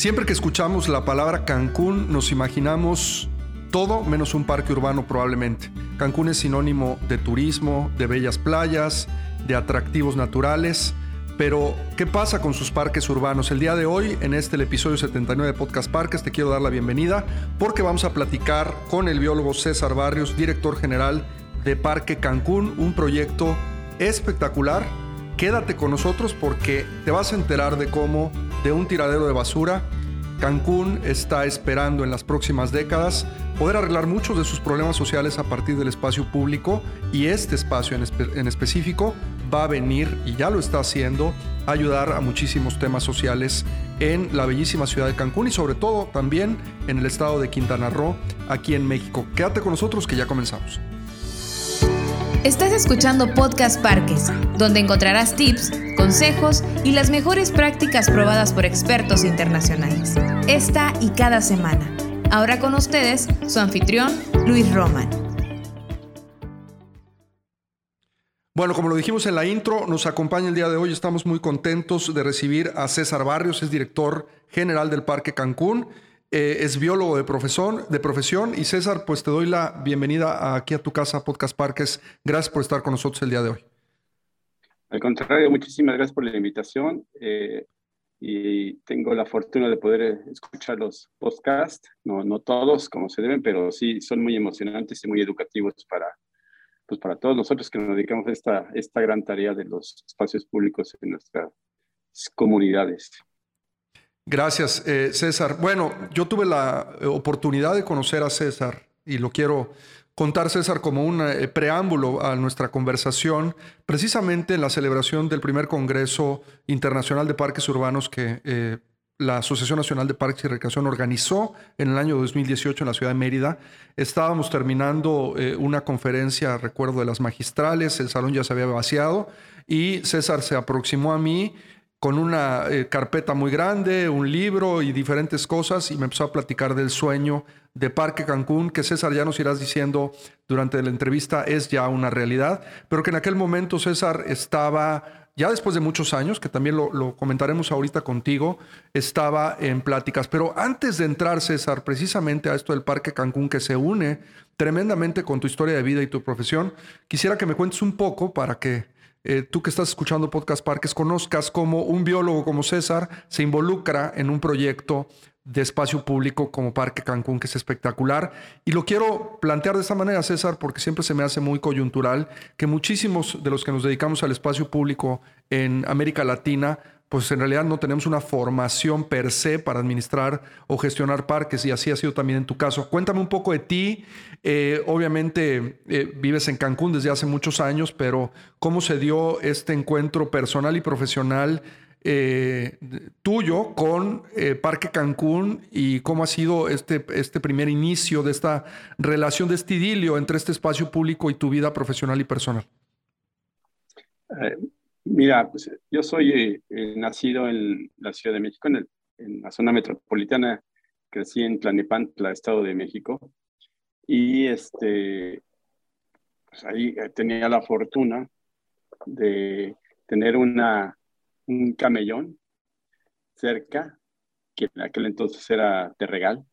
Siempre que escuchamos la palabra Cancún nos imaginamos todo menos un parque urbano probablemente. Cancún es sinónimo de turismo, de bellas playas, de atractivos naturales, pero ¿qué pasa con sus parques urbanos? El día de hoy, en este el episodio 79 de Podcast Parques, te quiero dar la bienvenida porque vamos a platicar con el biólogo César Barrios, director general de Parque Cancún, un proyecto espectacular. Quédate con nosotros porque te vas a enterar de cómo de un tiradero de basura, Cancún está esperando en las próximas décadas poder arreglar muchos de sus problemas sociales a partir del espacio público y este espacio en, específico va a venir, y ya lo está haciendo, ayudar a muchísimos temas sociales en la bellísima ciudad de Cancún y sobre todo también en el estado de Quintana Roo, aquí en México. Quédate con nosotros que ya comenzamos. Estás escuchando Podcast Parques, donde encontrarás tips, consejos y las mejores prácticas probadas por expertos internacionales. Esta y cada semana. Ahora con ustedes, su anfitrión, Luis Roman. Bueno, como lo dijimos en la intro, nos acompaña el día de hoy. Estamos muy contentos de recibir a César Barrios, es director general del Parque Cancún. Eh, es biólogo de profesión, de profesión. Y César, pues te doy la bienvenida aquí a tu casa, Podcast Parques. Gracias por estar con nosotros el día de hoy. Al contrario, muchísimas gracias por la invitación. Eh, y tengo la fortuna de poder eh, escuchar los podcasts, no, no todos como se deben, pero sí son muy emocionantes y muy educativos para, pues para todos nosotros que nos dedicamos a esta, esta gran tarea de los espacios públicos en nuestras comunidades. Gracias, eh, César. Bueno, yo tuve la eh, oportunidad de conocer a César y lo quiero contar, César, como un eh, preámbulo a nuestra conversación, precisamente en la celebración del primer Congreso Internacional de Parques Urbanos que la Asociación Nacional de Parques y Recreación organizó en el año 2018 en la ciudad de Mérida. Estábamos terminando una conferencia, recuerdo, de las magistrales, el salón ya se había vaciado y César se aproximó a mí con una eh, carpeta muy grande, un libro y diferentes cosas y me empezó a platicar del sueño de Parque Cancún, que César ya nos irás diciendo durante la entrevista es ya una realidad, pero que en aquel momento César estaba, ya después de muchos años, que también lo, lo comentaremos ahorita contigo, estaba en pláticas. Pero antes de entrar, César, precisamente a esto del Parque Cancún, que se une tremendamente con tu historia de vida y tu profesión, quisiera que me cuentes un poco para que eh, tú que estás escuchando Podcast Parques, conozcas cómo un biólogo como César se involucra en un proyecto de espacio público como Parque Cancún, que es espectacular. Y lo quiero plantear de esta manera, César, porque siempre se me hace muy coyuntural que muchísimos de los que nos dedicamos al espacio público en América Latina pues en realidad no tenemos una formación per se para administrar o gestionar parques y así ha sido también en tu caso. Cuéntame un poco de ti. Eh, obviamente eh, vives en Cancún desde hace muchos años, pero ¿cómo se dio este encuentro personal y profesional eh, tuyo con Parque Cancún y cómo ha sido este, este primer inicio de esta relación de este idilio entre este espacio público y tu vida profesional y personal? Mira, pues yo soy eh, eh, nacido en la Ciudad de México, en, la zona metropolitana. Crecí en Tlanepantla, Estado de México. Y este, pues ahí eh, tenía la fortuna de tener una, un camellón cerca, que en aquel entonces era de regal,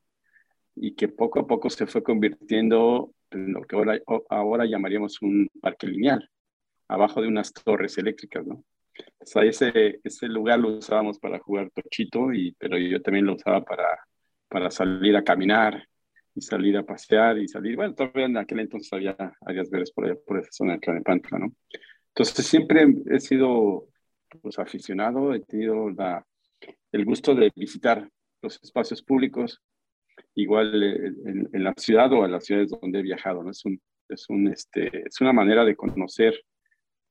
y que poco a poco se fue convirtiendo en lo que ahora, ahora llamaríamos un parque lineal abajo de unas torres eléctricas, ¿no? O sea, ese, ese lugar lo usábamos para jugar tochito, y, pero yo también lo usaba para, para salir a caminar y salir a pasear y salir, bueno, todavía en aquel entonces había áreas verdes por allá, por esa zona de Pantla, ¿no? Entonces siempre he sido pues, aficionado, he tenido la, el gusto de visitar los espacios públicos, igual eh, en, en, la ciudad o en las ciudades donde he viajado, ¿no? Es, un, es, un, este, es una manera de conocer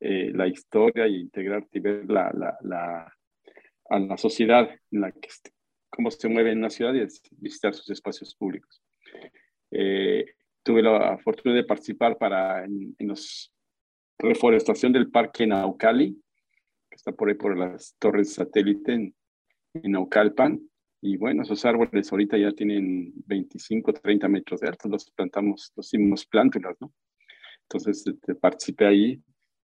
eh, la historia y integrarte y ver la, la, la, a la sociedad en la que cómo se mueve en una ciudad y visitar sus espacios públicos. Eh, tuve la fortuna de participar para en, la reforestación del parque Naucali, que está por ahí por las torres satélite en, en Naucalpan. Y bueno, esos árboles ahorita ya tienen 25, 30 metros de alto, los plantamos, los hicimos plántulas, ¿no? Entonces este, participé ahí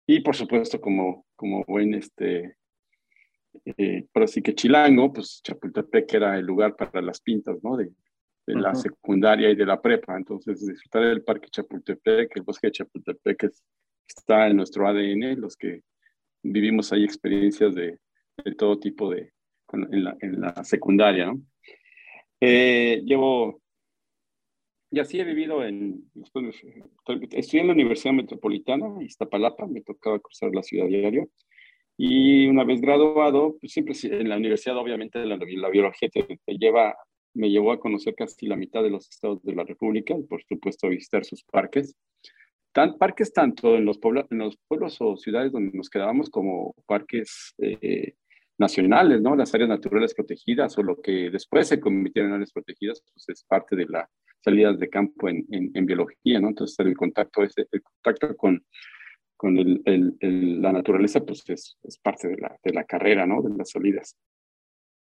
y por supuesto, como, como buen este, eh, pero sí que Chilango, pues Chapultepec era el lugar para las pintas, ¿no? De, de la secundaria y de la prepa. Entonces, disfrutar del Parque Chapultepec, el bosque de Chapultepec está en nuestro ADN, los que vivimos ahí experiencias de, de todo tipo de, en la, en la secundaria, ¿no? Eh, llevo, y así he vivido en, estudié en la Universidad Metropolitana, Iztapalapa, me tocaba cruzar la ciudad diario, y una vez graduado, pues siempre en la universidad, obviamente, la, la biología te, lleva, me llevó a conocer casi la mitad de los estados de la República, y por supuesto a visitar sus parques. Tan, parques tanto en los, pueblos, en los pueblos o ciudades donde nos quedábamos como parques eh, nacionales, ¿no? Las áreas naturales protegidas o lo que después se convirtieron en áreas protegidas, pues es parte de las salidas de campo en, en, biología, ¿no? Entonces el contacto, ese, el contacto con, con el, el, la naturaleza, pues es, es, parte de la, de la carrera, ¿no? De las salidas,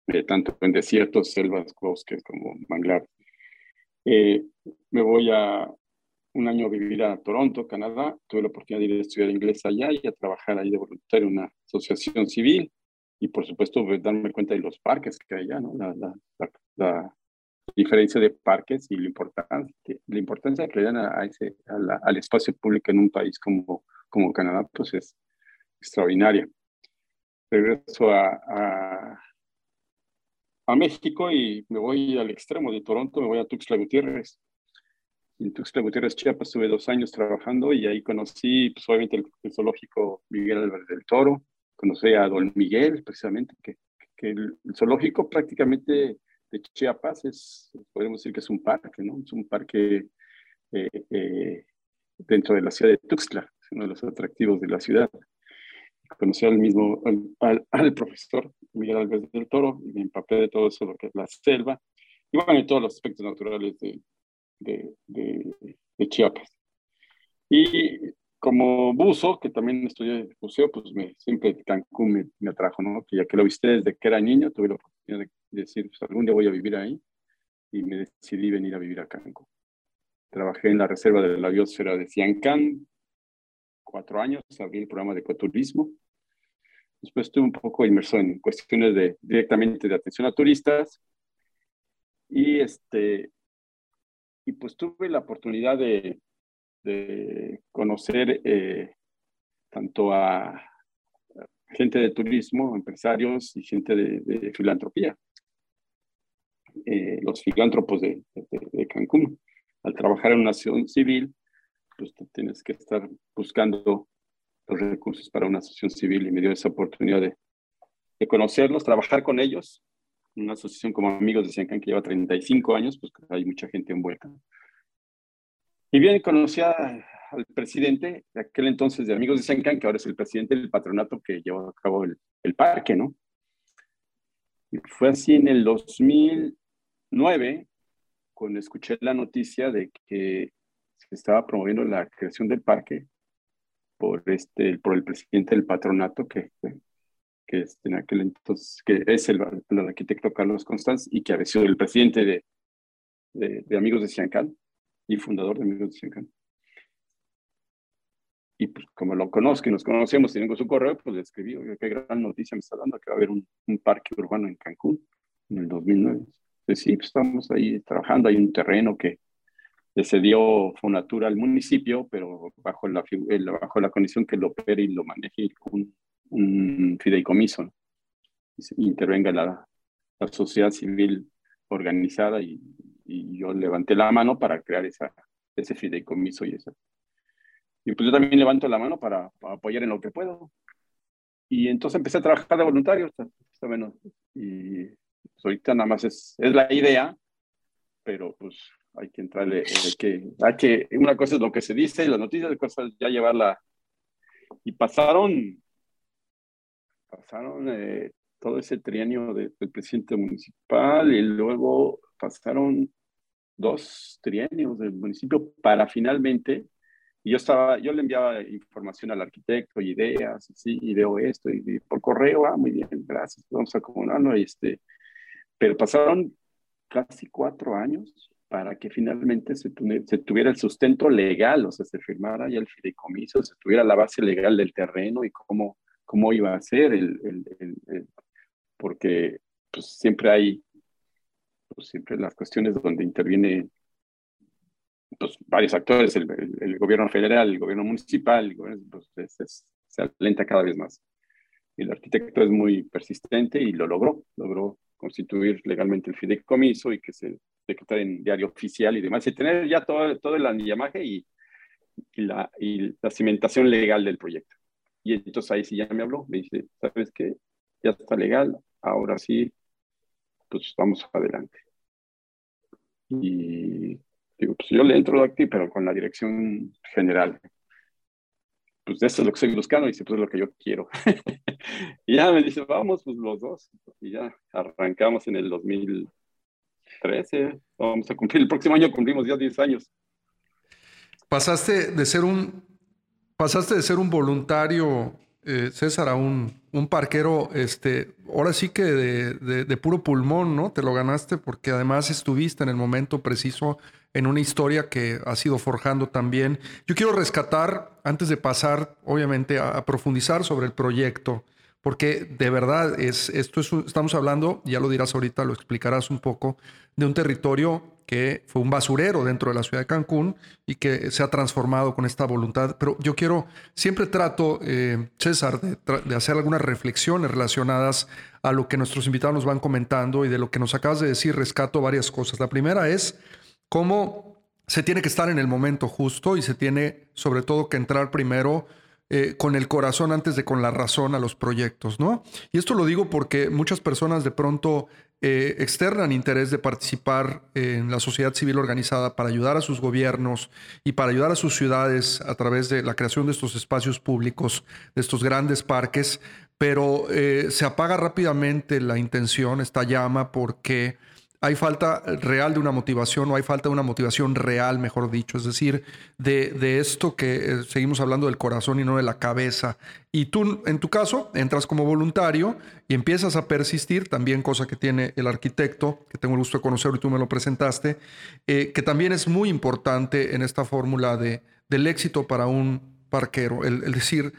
eh, tanto en desiertos, selvas, bosques como manglar. Eh, me voy a un año a vivir a Toronto, Canadá. Tuve la oportunidad de ir a estudiar inglés allá y a trabajar ahí de voluntario en una asociación civil y por supuesto pues, darme cuenta de los parques que hay allá, ¿no? La, la, la, diferencia de parques y la importancia, la importancia que le dan a, ese, al espacio público en un país como, como Canadá, pues es extraordinaria. Regreso a, a, a, México y me voy al extremo de Toronto, me voy a Tuxtla Gutiérrez. En Tuxtla Gutiérrez, Chiapas, estuve dos años trabajando y ahí conocí, pues obviamente, el, el zoológico Miguel Álvarez del Toro, conocí a Don Miguel, precisamente, que, que el, zoológico prácticamente de Chiapas es, podemos decir que es un parque, ¿no? Es un parque eh, eh, dentro de la ciudad de Tuxtla, es uno de los atractivos de la ciudad. Conocí al mismo, al, al, profesor Miguel Álvarez del Toro y me empapé de todo eso, lo que es la selva, y bueno, y todos los aspectos naturales de, de, de, de Chiapas. Y como buzo, que también estudié buceo, pues me, siempre Cancún me, me, atrajo, ¿no? Que ya que lo viste desde que era niño, tuve la oportunidad de decir, pues algún día voy a vivir ahí y me decidí venir a vivir a Cancún. Trabajé en la reserva de la biosfera de Ciancán, cuatro años, abrí el programa de ecoturismo. Después estuve un poco inmerso en cuestiones de, directamente de atención a turistas. Y, este, y pues tuve la oportunidad de, de conocer eh, tanto a gente de turismo, empresarios y gente de, filantropía. Eh, los filántropos de, de, Cancún. Al trabajar en una asociación civil, pues tienes que estar buscando los recursos para una asociación civil y me dio esa oportunidad de, conocerlos, trabajar con ellos. Una asociación como Amigos de Ciancán que lleva 35 años, pues hay mucha gente envuelta. Y bien, conocí al presidente de aquel entonces de Amigos de Sencan, que ahora es el presidente del patronato que llevó a cabo el, el parque, ¿no? Y fue así en el 2009, cuando escuché la noticia de que se estaba promoviendo la creación del parque por, este, por el presidente del patronato, que, que es en aquel entonces, que es el, arquitecto Carlos Constanz y que había sido el presidente de, de, Amigos de Ciancán y fundador de Amigos de Ciancán. Y pues como lo conozco y nos conocemos tengo su correo, pues le escribí, qué gran noticia me está dando que va a haber un, un parque urbano en Cancún en el 2009. Entonces, sí, pues estamos ahí trabajando, hay un terreno que le cedió Fonatura al municipio, pero bajo la, bajo la condición que lo opere y lo maneje un, un fideicomiso, ¿no? intervenga la, la sociedad civil organizada y y yo levanté la mano para crear esa, ese fideicomiso y eso. Y pues yo también levanto la mano para, apoyar en lo que puedo. Y entonces empecé a trabajar de voluntario, está, menos. Y pues ahorita nada más es, es la idea, pero pues hay que entrarle, hay que, hay que, una cosa es lo que se dice, las noticias, de cosas ya llevarla. Y pasaron, pasaron eh, todo ese trienio del presidente municipal y luego pasaron dos trienios del municipio para finalmente, y yo estaba, yo le enviaba información al arquitecto, ideas, sí, y veo esto, y, por correo, ah, muy bien, gracias, vamos a acomodarlo, y este, pero pasaron casi cuatro años para que finalmente se, se, tuviera el sustento legal, o sea, se firmara ya el fideicomiso, se tuviera la base legal del terreno y cómo, cómo iba a ser el, el, el, porque pues, siempre hay, pues, siempre las cuestiones donde interviene pues, varios actores, el, gobierno federal, el gobierno municipal, pues, se alenta cada vez más. El arquitecto es muy persistente y lo logró, logró constituir legalmente el fideicomiso y que se decretara en diario oficial y demás, y tener ya todo, todo el andillamaje y, y, la, y la cimentación legal del proyecto. Y entonces ahí sí ya me habló, me dice, ¿sabes qué? Ya está legal, ahora sí, pues vamos adelante. Y digo, pues yo le entro aquí, pero con la dirección general pues eso es lo que estoy buscando, y dice, pues es lo que yo quiero. y ya me dice, vamos, pues los dos. Y ya arrancamos en el 2013, vamos a cumplir, el próximo año cumplimos ya 10 años. Pasaste de ser un, pasaste de ser un voluntario, eh, César, a un, un, parquero, este, ahora sí que de, de puro pulmón, ¿no? Te lo ganaste porque además estuviste en el momento preciso en una historia que ha sido forjando también. Yo quiero rescatar, antes de pasar, obviamente, a, profundizar sobre el proyecto, porque de verdad es, esto es, estamos hablando, ya lo dirás ahorita, lo explicarás un poco, de un territorio que fue un basurero dentro de la ciudad de Cancún y que se ha transformado con esta voluntad. Pero yo quiero, siempre trato, eh, César, de, de, hacer algunas reflexiones relacionadas a lo que nuestros invitados nos van comentando y de lo que nos acabas de decir, rescato varias cosas. La primera es cómo se tiene que estar en el momento justo y se tiene sobre todo que entrar primero eh, con el corazón antes de con la razón a los proyectos, ¿no? Y esto lo digo porque muchas personas de pronto eh, externan interés de participar en la sociedad civil organizada para ayudar a sus gobiernos y para ayudar a sus ciudades a través de la creación de estos espacios públicos, de estos grandes parques, pero eh, se apaga rápidamente la intención, esta llama, porque hay falta real de una motivación o hay falta de una motivación real, mejor dicho, es decir, de, esto que eh, seguimos hablando del corazón y no de la cabeza. Y tú, en tu caso, entras como voluntario y empiezas a persistir, también cosa que tiene el arquitecto, que tengo el gusto de conocerlo y tú me lo presentaste, eh, que también es muy importante en esta fórmula de, del éxito para un parquero, el, decir,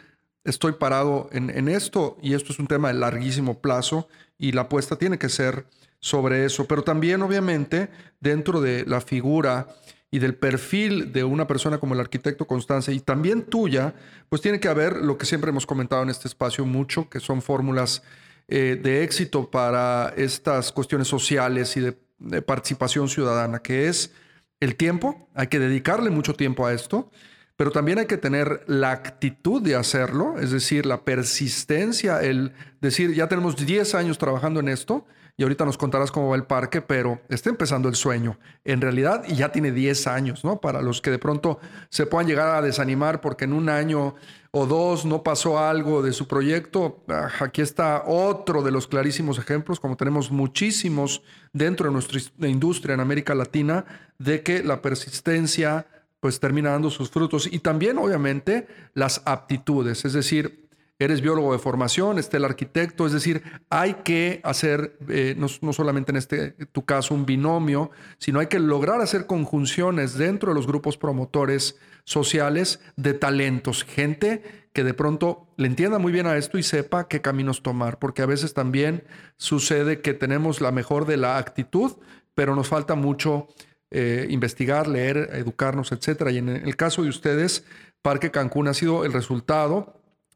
estoy parado en, en esto y esto es un tema de larguísimo plazo y la apuesta tiene que ser sobre eso, pero también obviamente dentro de la figura y del perfil de una persona como el arquitecto Constance y también tuya, pues tiene que haber lo que siempre hemos comentado en este espacio mucho, que son fórmulas eh, de éxito para estas cuestiones sociales y de, de participación ciudadana, que es el tiempo, hay que dedicarle mucho tiempo a esto, pero también hay que tener la actitud de hacerlo, es decir, la persistencia, el decir, ya tenemos 10 años trabajando en esto, y ahorita nos contarás cómo va el parque, pero está empezando el sueño en realidad y ya tiene 10 años, ¿no? Para los que de pronto se puedan llegar a desanimar porque en un año o dos no pasó algo de su proyecto, ah, aquí está otro de los clarísimos ejemplos, como tenemos muchísimos dentro de nuestra industria en América Latina, de que la persistencia pues termina dando sus frutos y también obviamente las aptitudes, es decir, eres biólogo de formación, está el arquitecto, es decir, hay que hacer, eh, no, solamente en este tu caso, un binomio, sino hay que lograr hacer conjunciones dentro de los grupos promotores sociales de talentos, gente que de pronto le entienda muy bien a esto y sepa qué caminos tomar, porque a veces también sucede que tenemos la mejor de la actitud, pero nos falta mucho eh, investigar, leer, educarnos, etcétera. Y en el caso de ustedes, Parque Cancún ha sido el resultado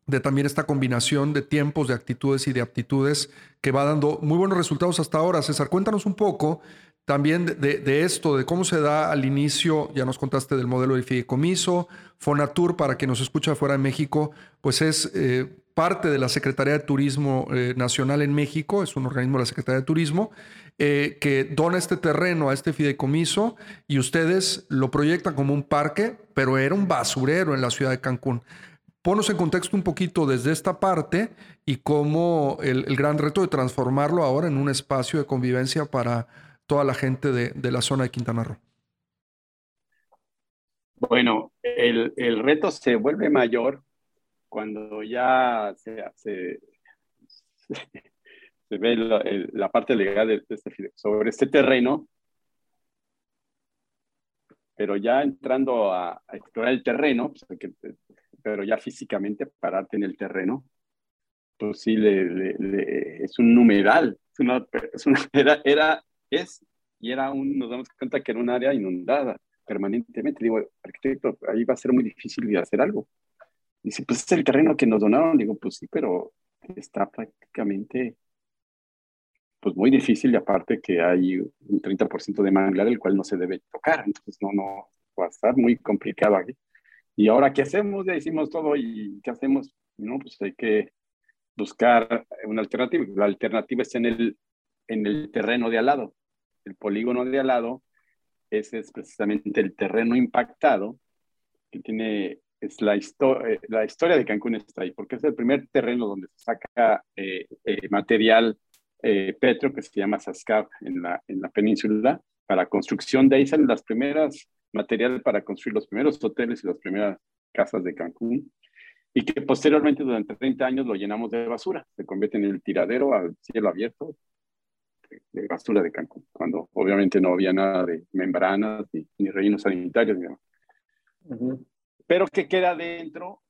de también esta combinación de tiempos, de actitudes y de aptitudes que va dando muy buenos resultados hasta ahora. César, cuéntanos un poco también de, esto, de cómo se da al inicio, ya nos contaste del modelo de fideicomiso, Fonatur, para quien nos escucha fuera de México, pues es eh, parte de la Secretaría de Turismo eh, Nacional en México, es un organismo de la Secretaría de Turismo, eh, que dona este terreno a este fideicomiso y ustedes lo proyectan como un parque, pero era un basurero en la ciudad de Cancún. Ponos en contexto un poquito desde esta parte y cómo el, gran reto de transformarlo ahora en un espacio de convivencia para toda la gente de, la zona de Quintana Roo. Bueno, el, reto se vuelve mayor cuando ya se, se, ve la, parte legal de este, sobre este terreno, pero ya entrando a, a explorar el terreno, pues que pero ya físicamente pararte en el terreno, pues sí, le, es un numeral, es una, era, era, es, y era un, nos damos cuenta que era un área inundada permanentemente. Digo, arquitecto, ahí va a ser muy difícil de hacer algo. Dice, pues es el terreno que nos donaron. Digo, pues sí, pero está prácticamente pues muy difícil y aparte que hay un 30% de manglar el cual no se debe tocar, entonces no, no, va a estar muy complicado aquí. Y ahora, ¿qué hacemos? Ya hicimos todo y ¿qué hacemos? No, pues hay que buscar una alternativa. La alternativa es en el, en el terreno de al lado. El polígono de al lado, ese es precisamente el terreno impactado que tiene, es la, eh, la historia de Cancún está ahí, porque es el primer terreno donde se saca eh, eh, material petro que se llama Sascap en la, en la península para construcción. De ahí salen las primeras material para construir los primeros hoteles y las primeras casas de Cancún y que posteriormente durante 30 años lo llenamos de basura, se convierte en el tiradero al cielo abierto de basura de Cancún, cuando obviamente no había nada de membranas ni, ni rellenos sanitarios. Pero que queda dentro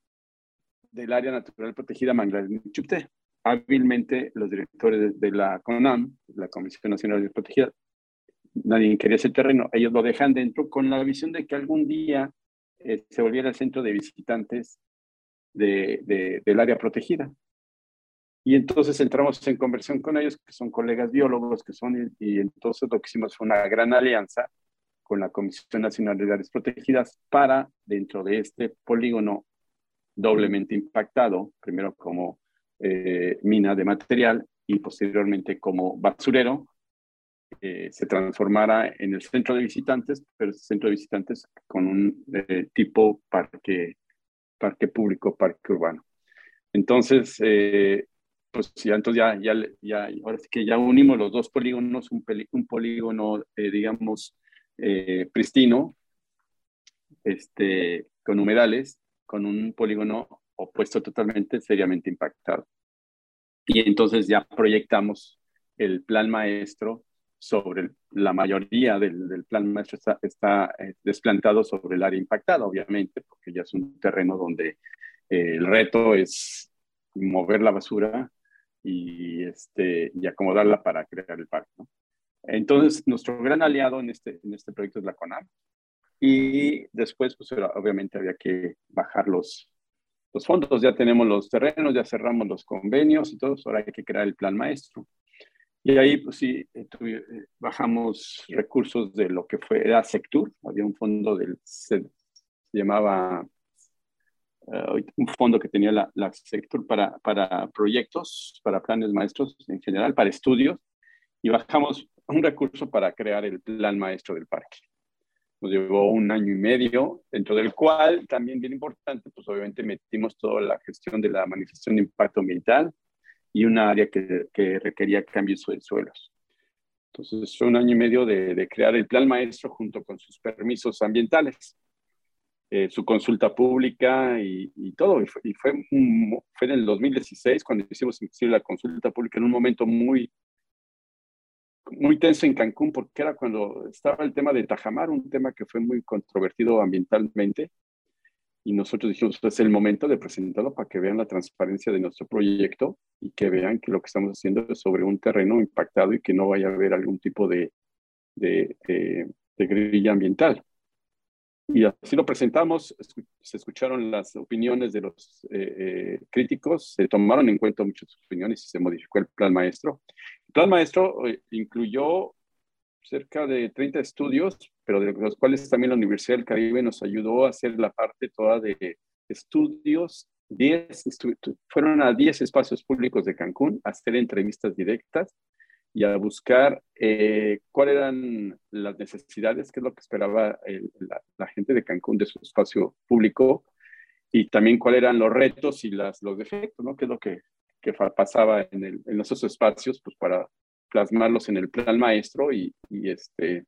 del área natural protegida Manglares Chupte. Hábilmente los directores de, la CONAM, la Comisión Nacional de Protegida, nadie quería ese terreno, ellos lo dejan dentro con la visión de que algún día eh, se volviera el centro de visitantes de, del área protegida. Y entonces entramos en conversión con ellos, que son colegas biólogos, que son, y entonces lo que hicimos fue una gran alianza con la Comisión Nacional de Áreas Protegidas para, dentro de este polígono doblemente impactado, primero como eh, mina de material y posteriormente como basurero, eh, se transformara en el centro de visitantes, pero centro de visitantes con un eh, tipo parque, parque público, parque urbano. Entonces, eh, pues ya, entonces ya, ya, ya, ahora sí que ya unimos los dos polígonos, un, un polígono, digamos, pristino, este, con humedales, con un polígono opuesto totalmente, seriamente impactado. Y entonces ya proyectamos el plan maestro sobre la mayoría del, plan maestro está, eh, desplantado sobre el área impactada, obviamente, porque ya es un terreno donde eh, el reto es mover la basura y, este, y acomodarla para crear el parque. Entonces, nuestro gran aliado en este, en este proyecto es la CONAM. Y después, pues obviamente había que bajar los, los fondos. Ya tenemos los terrenos, ya cerramos los convenios y todo, ahora hay que crear el plan maestro. Y ahí, pues sí, eh, eh, bajamos recursos de lo que fue, era Sectur, había un fondo del, se, llamaba, eh, un fondo que tenía la, la Sectur para, para proyectos, para planes maestros en general, para estudios, y bajamos un recurso para crear el plan maestro del parque. Nos llevó un año y medio, dentro del cual, también bien importante, pues obviamente metimos toda la gestión de la manifestación de impacto ambiental, y una área que, que requería cambios de suelos. Entonces fue un año y medio de, de crear el plan maestro junto con sus permisos ambientales, eh, su consulta pública y, y todo. Y fue, y fue, fue, en el 2016 cuando hicimos la consulta pública en un momento muy, muy tenso en Cancún porque era cuando estaba el tema de Tajamar, un tema que fue muy controvertido ambientalmente y nosotros dijimos, es el momento de presentarlo para que vean la transparencia de nuestro proyecto y que vean que lo que estamos haciendo es sobre un terreno impactado y que no vaya a haber algún tipo de, de, de, grilla ambiental. Y así lo presentamos, se escucharon las opiniones de los eh, eh, críticos, se tomaron en cuenta muchas opiniones y se modificó el plan maestro. El plan maestro eh, incluyó cerca de 30 estudios, pero de los cuales también la Universidad del Caribe nos ayudó a hacer la parte toda de estudios. 10, fueron a 10 espacios públicos de Cancún a hacer entrevistas directas y a buscar eh, cuáles eran las necesidades, qué es lo que esperaba la, gente de Cancún de su espacio público y también cuáles eran los retos y las, los defectos, ¿no? qué es lo que, que pasaba en, el, en esos espacios pues, para plasmarlos en el plan maestro y, y este,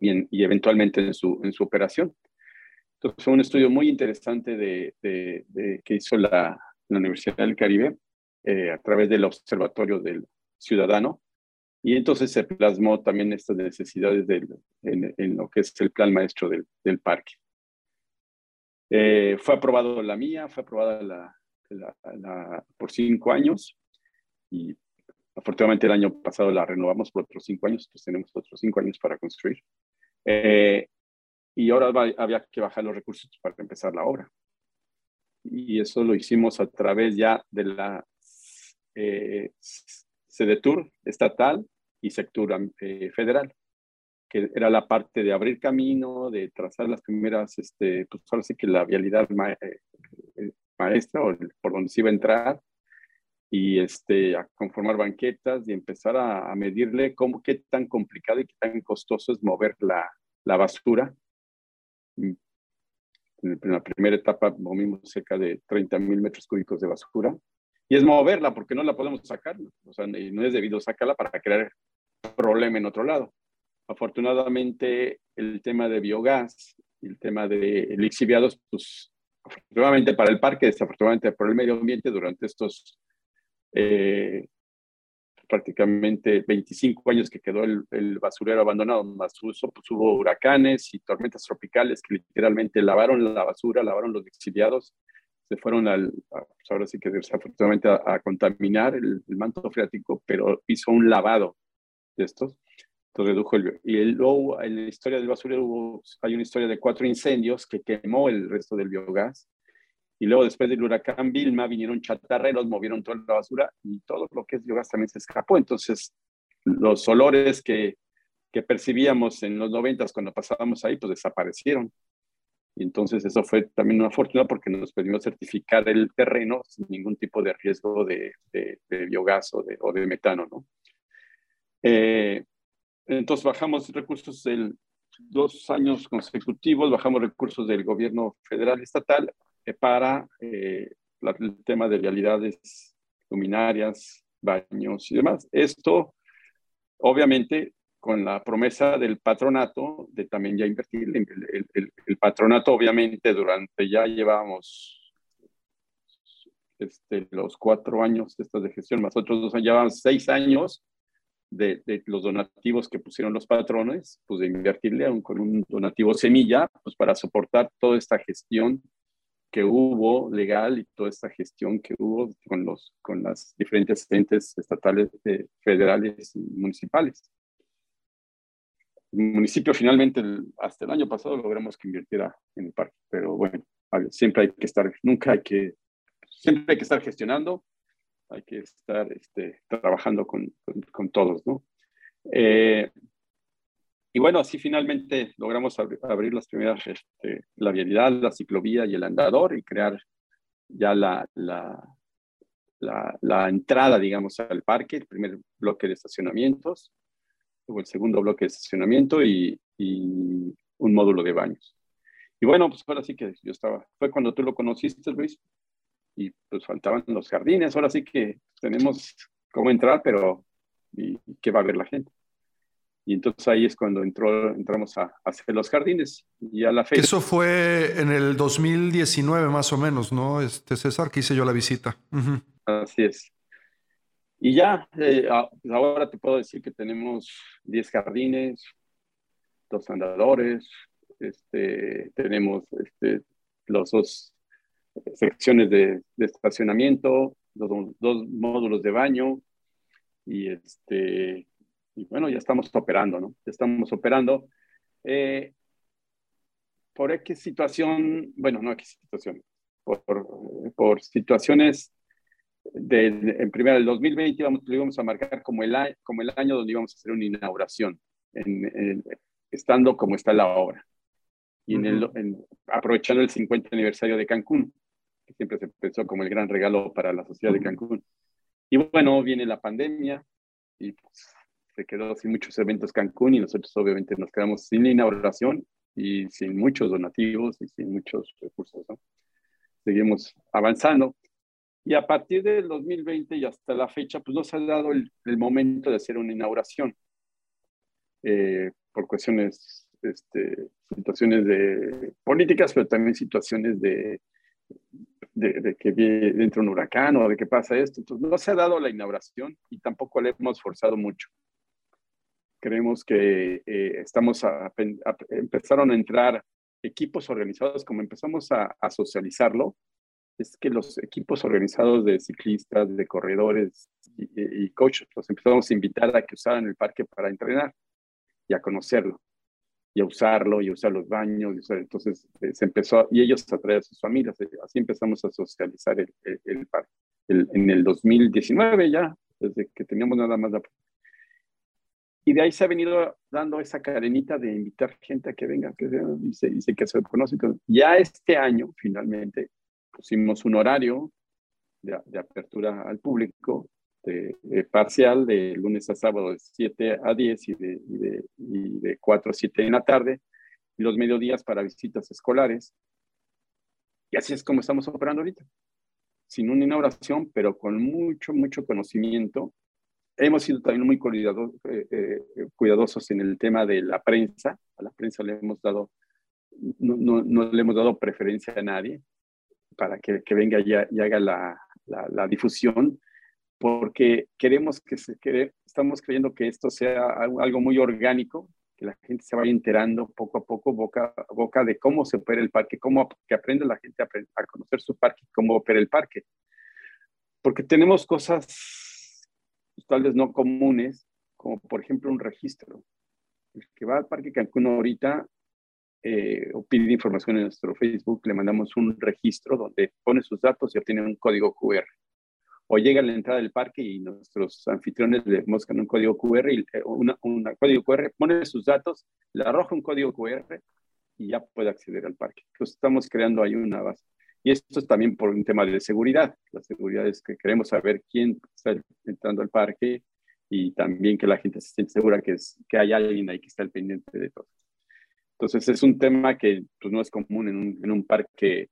y, y, eventualmente en su, en su operación. Entonces fue un estudio muy interesante de, de, que hizo la, la, Universidad del Caribe eh, a través del Observatorio del Ciudadano. Y entonces se plasmó también estas necesidades del, en, en, lo que es el plan maestro del, del parque. Eh, fue aprobado la mía, fue aprobada la, por cinco años y afortunadamente el año pasado la renovamos por otros cinco años, pues tenemos otros cinco años para construir. Eh, y ahora había que bajar los recursos para empezar la obra. Y eso lo hicimos a través ya de la eh, estatal y Sectura eh, federal, que era la parte de abrir camino, de trazar las primeras, este, pues ahora sí que la vialidad eh, eh, maestra o por donde se iba a entrar, y este, a conformar banquetas y empezar a, medirle cómo, qué tan complicado y qué tan costoso es mover la, la basura. Mm. En la primera etapa movimos cerca de 30 mil metros cúbicos de basura y es moverla porque no la podemos sacar. O sea, no es debido sacarla para crear problema en otro lado. Afortunadamente, el tema de biogás el tema de lixiviados, pues afortunadamente para el parque, desafortunadamente por el medio ambiente, durante estos eh, prácticamente 25 años que quedó el, basurero abandonado, más uso, pues hubo huracanes y tormentas tropicales que literalmente lavaron la basura, lavaron los lixiviados, se fueron al, pues ahora sí que desafortunadamente a, contaminar el, manto freático, pero hizo un lavado de estos. Entonces redujo el... Y luego en la historia del basurero hay una historia de cuatro incendios que quemó el resto del biogás. Y luego después del huracán Vilma vinieron chatarreros, movieron toda la basura y todo lo que es biogás también se escapó. Entonces los olores que, que percibíamos en los noventas cuando pasábamos ahí, pues desaparecieron. Y entonces eso fue también una fortuna porque nos pedimos certificar el terreno sin ningún tipo de riesgo de, de, de biogás o de, o de metano, ¿no? Eh, entonces bajamos recursos del dos años consecutivos, bajamos recursos del gobierno federal y estatal para eh, el tema de realidades luminarias, baños y demás. Esto, obviamente, con la promesa del patronato de también ya invertir. El, el, patronato, obviamente, durante ya llevamos este, los cuatro años estos de gestión, más otros dos años, llevamos seis años de, los donativos que pusieron los patrones, pues de invertirle con un donativo semilla, pues para soportar toda esta gestión que hubo legal y toda esta gestión que hubo con, los, con las diferentes entes estatales, eh, federales y municipales. El municipio finalmente, hasta el año pasado, logramos que invirtiera en el parque, pero bueno, siempre hay que estar, nunca hay que, siempre hay que estar gestionando hay que estar este, trabajando con, con, todos, ¿no? Eh, y bueno, así finalmente logramos abrir las primeras, este, la vialidad, la ciclovía y el andador y crear ya la, la, la, entrada, digamos, al parque, el primer bloque de estacionamientos, luego el segundo bloque de estacionamiento y, y un módulo de baños. Y bueno, pues ahora sí que yo estaba, fue cuando tú lo conociste, Luis, y pues faltaban los jardines. Ahora sí que tenemos cómo entrar, pero ¿y qué va a ver la gente? Y entonces ahí es cuando entró, entramos a, hacer los jardines. Y a la fecha. Eso fue en el 2019 más o menos, ¿no? Este César, que hice yo la visita. Así es. Y ya, eh, ahora te puedo decir que tenemos 10 jardines, dos andadores, este, tenemos este, los dos secciones de, estacionamiento, dos, dos, módulos de baño y este y bueno, ya estamos operando, ¿no? Ya estamos operando. Eh, ¿Por qué situación? Bueno, no X situación. Por, por, situaciones de, en primera, el 2020 íbamos, lo íbamos a marcar como el, como el año donde íbamos a hacer una inauguración, en, estando como está la obra. Y en el, aprovechando el 50 aniversario de Cancún siempre se pensó como el gran regalo para la sociedad de Cancún. Y bueno, viene la pandemia y pues, se quedó sin muchos eventos Cancún y nosotros obviamente nos quedamos sin inauguración y sin muchos donativos y sin muchos recursos. Seguimos avanzando. Y a partir del 2020 y hasta la fecha, pues nos ha dado el, momento de hacer una inauguración eh, por cuestiones, este, situaciones de políticas, pero también situaciones de, de, que entra un huracán o de que pasa esto. Entonces, no se ha dado la inauguración y tampoco le hemos forzado mucho. Creemos que eh, estamos a, empezaron a entrar equipos organizados, como empezamos a, socializarlo, es que los equipos organizados de ciclistas, de corredores y, coaches, los empezamos a invitar a que usaran el parque para entrenar y a conocerlo y a usarlo y a usar los baños. entonces eh, se empezó, y ellos a traer a sus familias. Eh, así empezamos a socializar el, el, parque. en el 2019 ya, desde que teníamos nada más la... Y de ahí se ha venido dando esa cadenita de invitar gente a que venga, que y, se, que se conoce. Ya este año, finalmente, pusimos un horario de, apertura al público de, parcial de lunes a sábado de 7 a 10 y de, y y de 4 a 7 en la tarde, y los mediodías para visitas escolares. Y así es como estamos operando ahorita, sin una inauguración, pero con mucho, mucho conocimiento. Hemos sido también muy eh, eh, cuidadosos en el tema de la prensa. A la prensa le hemos dado, no, no, no le hemos dado preferencia a nadie para que, que venga y, y haga la, la, la difusión porque queremos que se estamos creyendo que esto sea algo muy orgánico, que la gente se vaya enterando poco a poco, boca a boca, de cómo se opera el parque, cómo que aprende la gente a, conocer su parque, cómo opera el parque. Porque tenemos cosas tal vez no comunes, como por ejemplo un registro. El que va al Parque Cancún ahorita eh, o pide información en nuestro Facebook, le mandamos un registro donde pone sus datos y obtiene un código QR o llega a la entrada del parque y nuestros anfitriones le buscan un código QR, y, eh, una, código QR, pone sus datos, le arroja un código QR y ya puede acceder al parque. Entonces estamos creando ahí una base. Y esto es también por un tema de seguridad. La seguridad es que queremos saber quién está entrando al parque y también que la gente se siente segura que, es, que hay alguien ahí que está al pendiente de todo. Entonces es un tema que pues, no es común en un, en un parque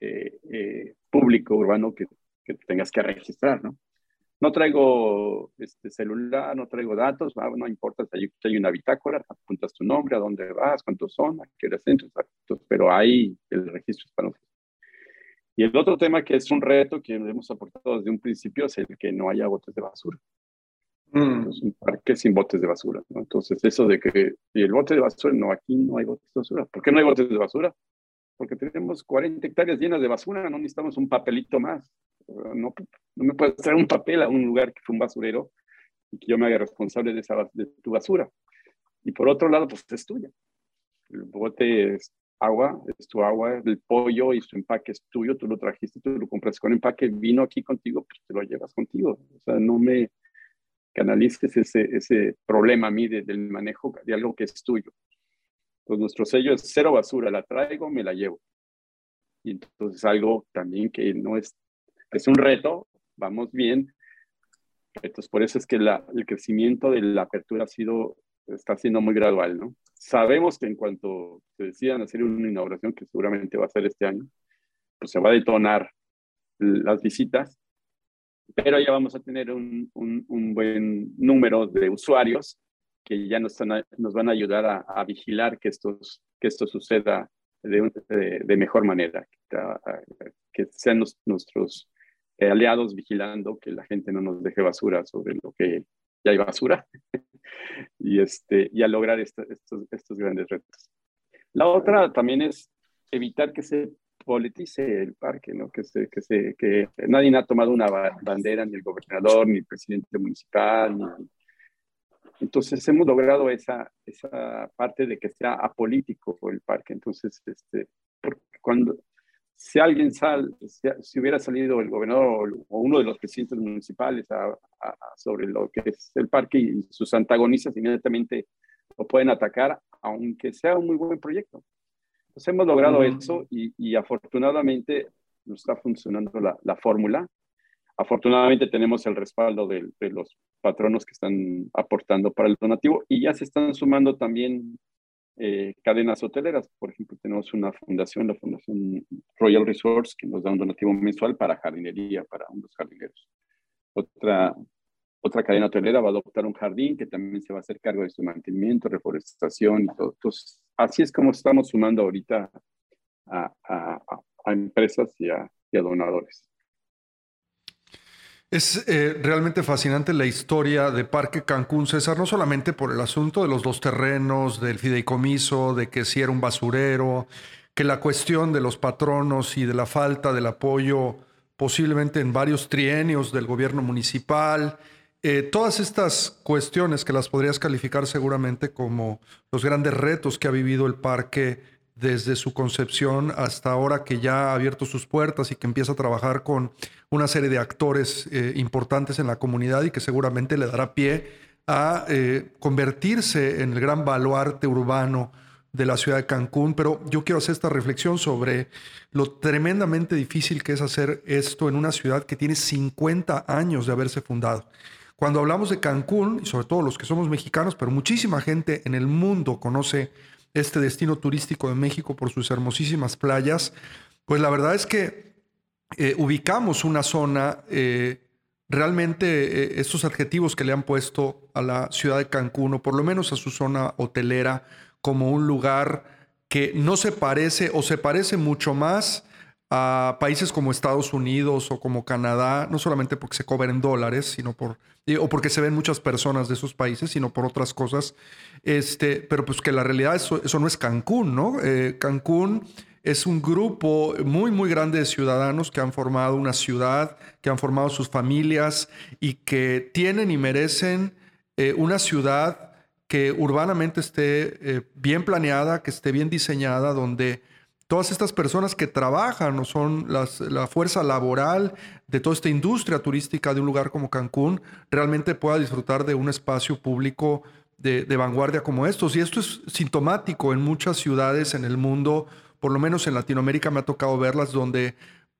eh, eh, público, urbano, que que tengas que registrar, ¿no? No traigo este celular, no traigo datos, no importa si hay, una bitácora, apuntas tu nombre, a dónde vas, cuántos son, a qué hora entras, pero ahí el registro es para nosotros. Y el otro tema que es un reto que hemos aportado desde un principio es el que no haya botes de basura. Mm. un parque sin botes de basura. ¿no? Entonces, eso de que y el bote de basura, no, aquí no hay botes de basura. ¿Por qué no hay botes de basura? Porque tenemos 40 hectáreas llenas de basura, no necesitamos un papelito más. No, no me puedes traer un papel a un lugar que fue un basurero y que yo me haga responsable de, esa, de tu basura. Y por otro lado, pues es tuya. El bote es agua, es tu agua, el pollo y su empaque es tuyo, tú lo trajiste, tú lo compras con empaque, vino aquí contigo, pues te lo llevas contigo. O sea, no me canalices ese, ese problema a mí del manejo de algo que es tuyo. Entonces, nuestro sello es cero basura, la traigo, me la llevo. Y entonces algo también que no es es un reto, vamos bien. Entonces, por eso es que el crecimiento de la apertura ha sido, está siendo muy gradual, ¿no? Sabemos que en cuanto se decidan hacer una inauguración, que seguramente va a ser este año, pues se va a detonar las visitas, pero ya vamos a tener un, buen número de usuarios que ya nos, nos van a ayudar a, vigilar que, estos, que esto suceda de, de, mejor manera, que, sean nuestros eh, aliados vigilando que la gente no nos deje basura sobre lo que ya hay basura y, este, y a lograr estos, estos grandes retos. La otra también es evitar que se politice el parque, ¿no? que, se, que, se, que nadie ha tomado una bandera, ni el gobernador, ni el presidente municipal. Ni... Entonces hemos logrado esa, esa parte de que sea apolítico el parque. Entonces, este, cuando, si alguien sale, si, hubiera salido el gobernador o uno de los presidentes municipales sobre lo que es el parque y sus antagonistas inmediatamente lo pueden atacar, aunque sea un muy buen proyecto. Entonces hemos logrado eso y, afortunadamente nos está funcionando la, la fórmula. Afortunadamente tenemos el respaldo de, de, los patronos que están aportando para el donativo y ya se están sumando también eh, cadenas hoteleras. Por ejemplo, tenemos una fundación, la Fundación Royal Resorts, que nos da un donativo mensual para jardinería, para unos jardineros. Otra, otra cadena hotelera va a adoptar un jardín que también se va a hacer cargo de su mantenimiento, reforestación y todo. Entonces, así es como estamos sumando ahorita a, a, a empresas y a, y a donadores. Es eh, realmente fascinante la historia de Parque Cancún, César, no solamente por el asunto de los dos terrenos, del fideicomiso, de que si era un basurero, que la cuestión de los patronos y de la falta del apoyo posiblemente en varios trienios del gobierno municipal, eh, todas estas cuestiones que las podrías calificar seguramente como los grandes retos que ha vivido el parque desde su concepción hasta ahora que ya ha abierto sus puertas y que empieza a trabajar con una serie de actores eh, importantes en la comunidad y que seguramente le dará pie a eh, convertirse en el gran baluarte urbano de la ciudad de Cancún, pero yo quiero hacer esta reflexión sobre lo tremendamente difícil que es hacer esto en una ciudad que tiene 50 años de haberse fundado. Cuando hablamos de Cancún, y sobre todo los que somos mexicanos, pero muchísima gente en el mundo conoce este destino turístico de México por sus hermosísimas playas, pues la verdad es que eh, ubicamos una zona, eh, realmente eh, estos adjetivos que le han puesto a la ciudad de Cancún, o por lo menos a su zona hotelera, como un lugar que no se parece o se parece mucho más a países como Estados Unidos o como Canadá, no solamente porque se cobren dólares, sino por, o porque se ven muchas personas de esos países, sino por otras cosas. Este, pero pues que la realidad eso, eso no es Cancún, ¿no? Eh, Cancún es un grupo muy, muy grande de ciudadanos que han formado una ciudad, que han formado sus familias y que tienen y merecen eh, una ciudad que urbanamente esté eh, bien planeada, que esté bien diseñada, donde todas estas personas que trabajan o son la fuerza laboral de toda esta industria turística de un lugar como Cancún, realmente pueda disfrutar de un espacio público de, de vanguardia como estos. Y esto es sintomático en muchas ciudades en el mundo, por lo menos en Latinoamérica me ha tocado verlas, donde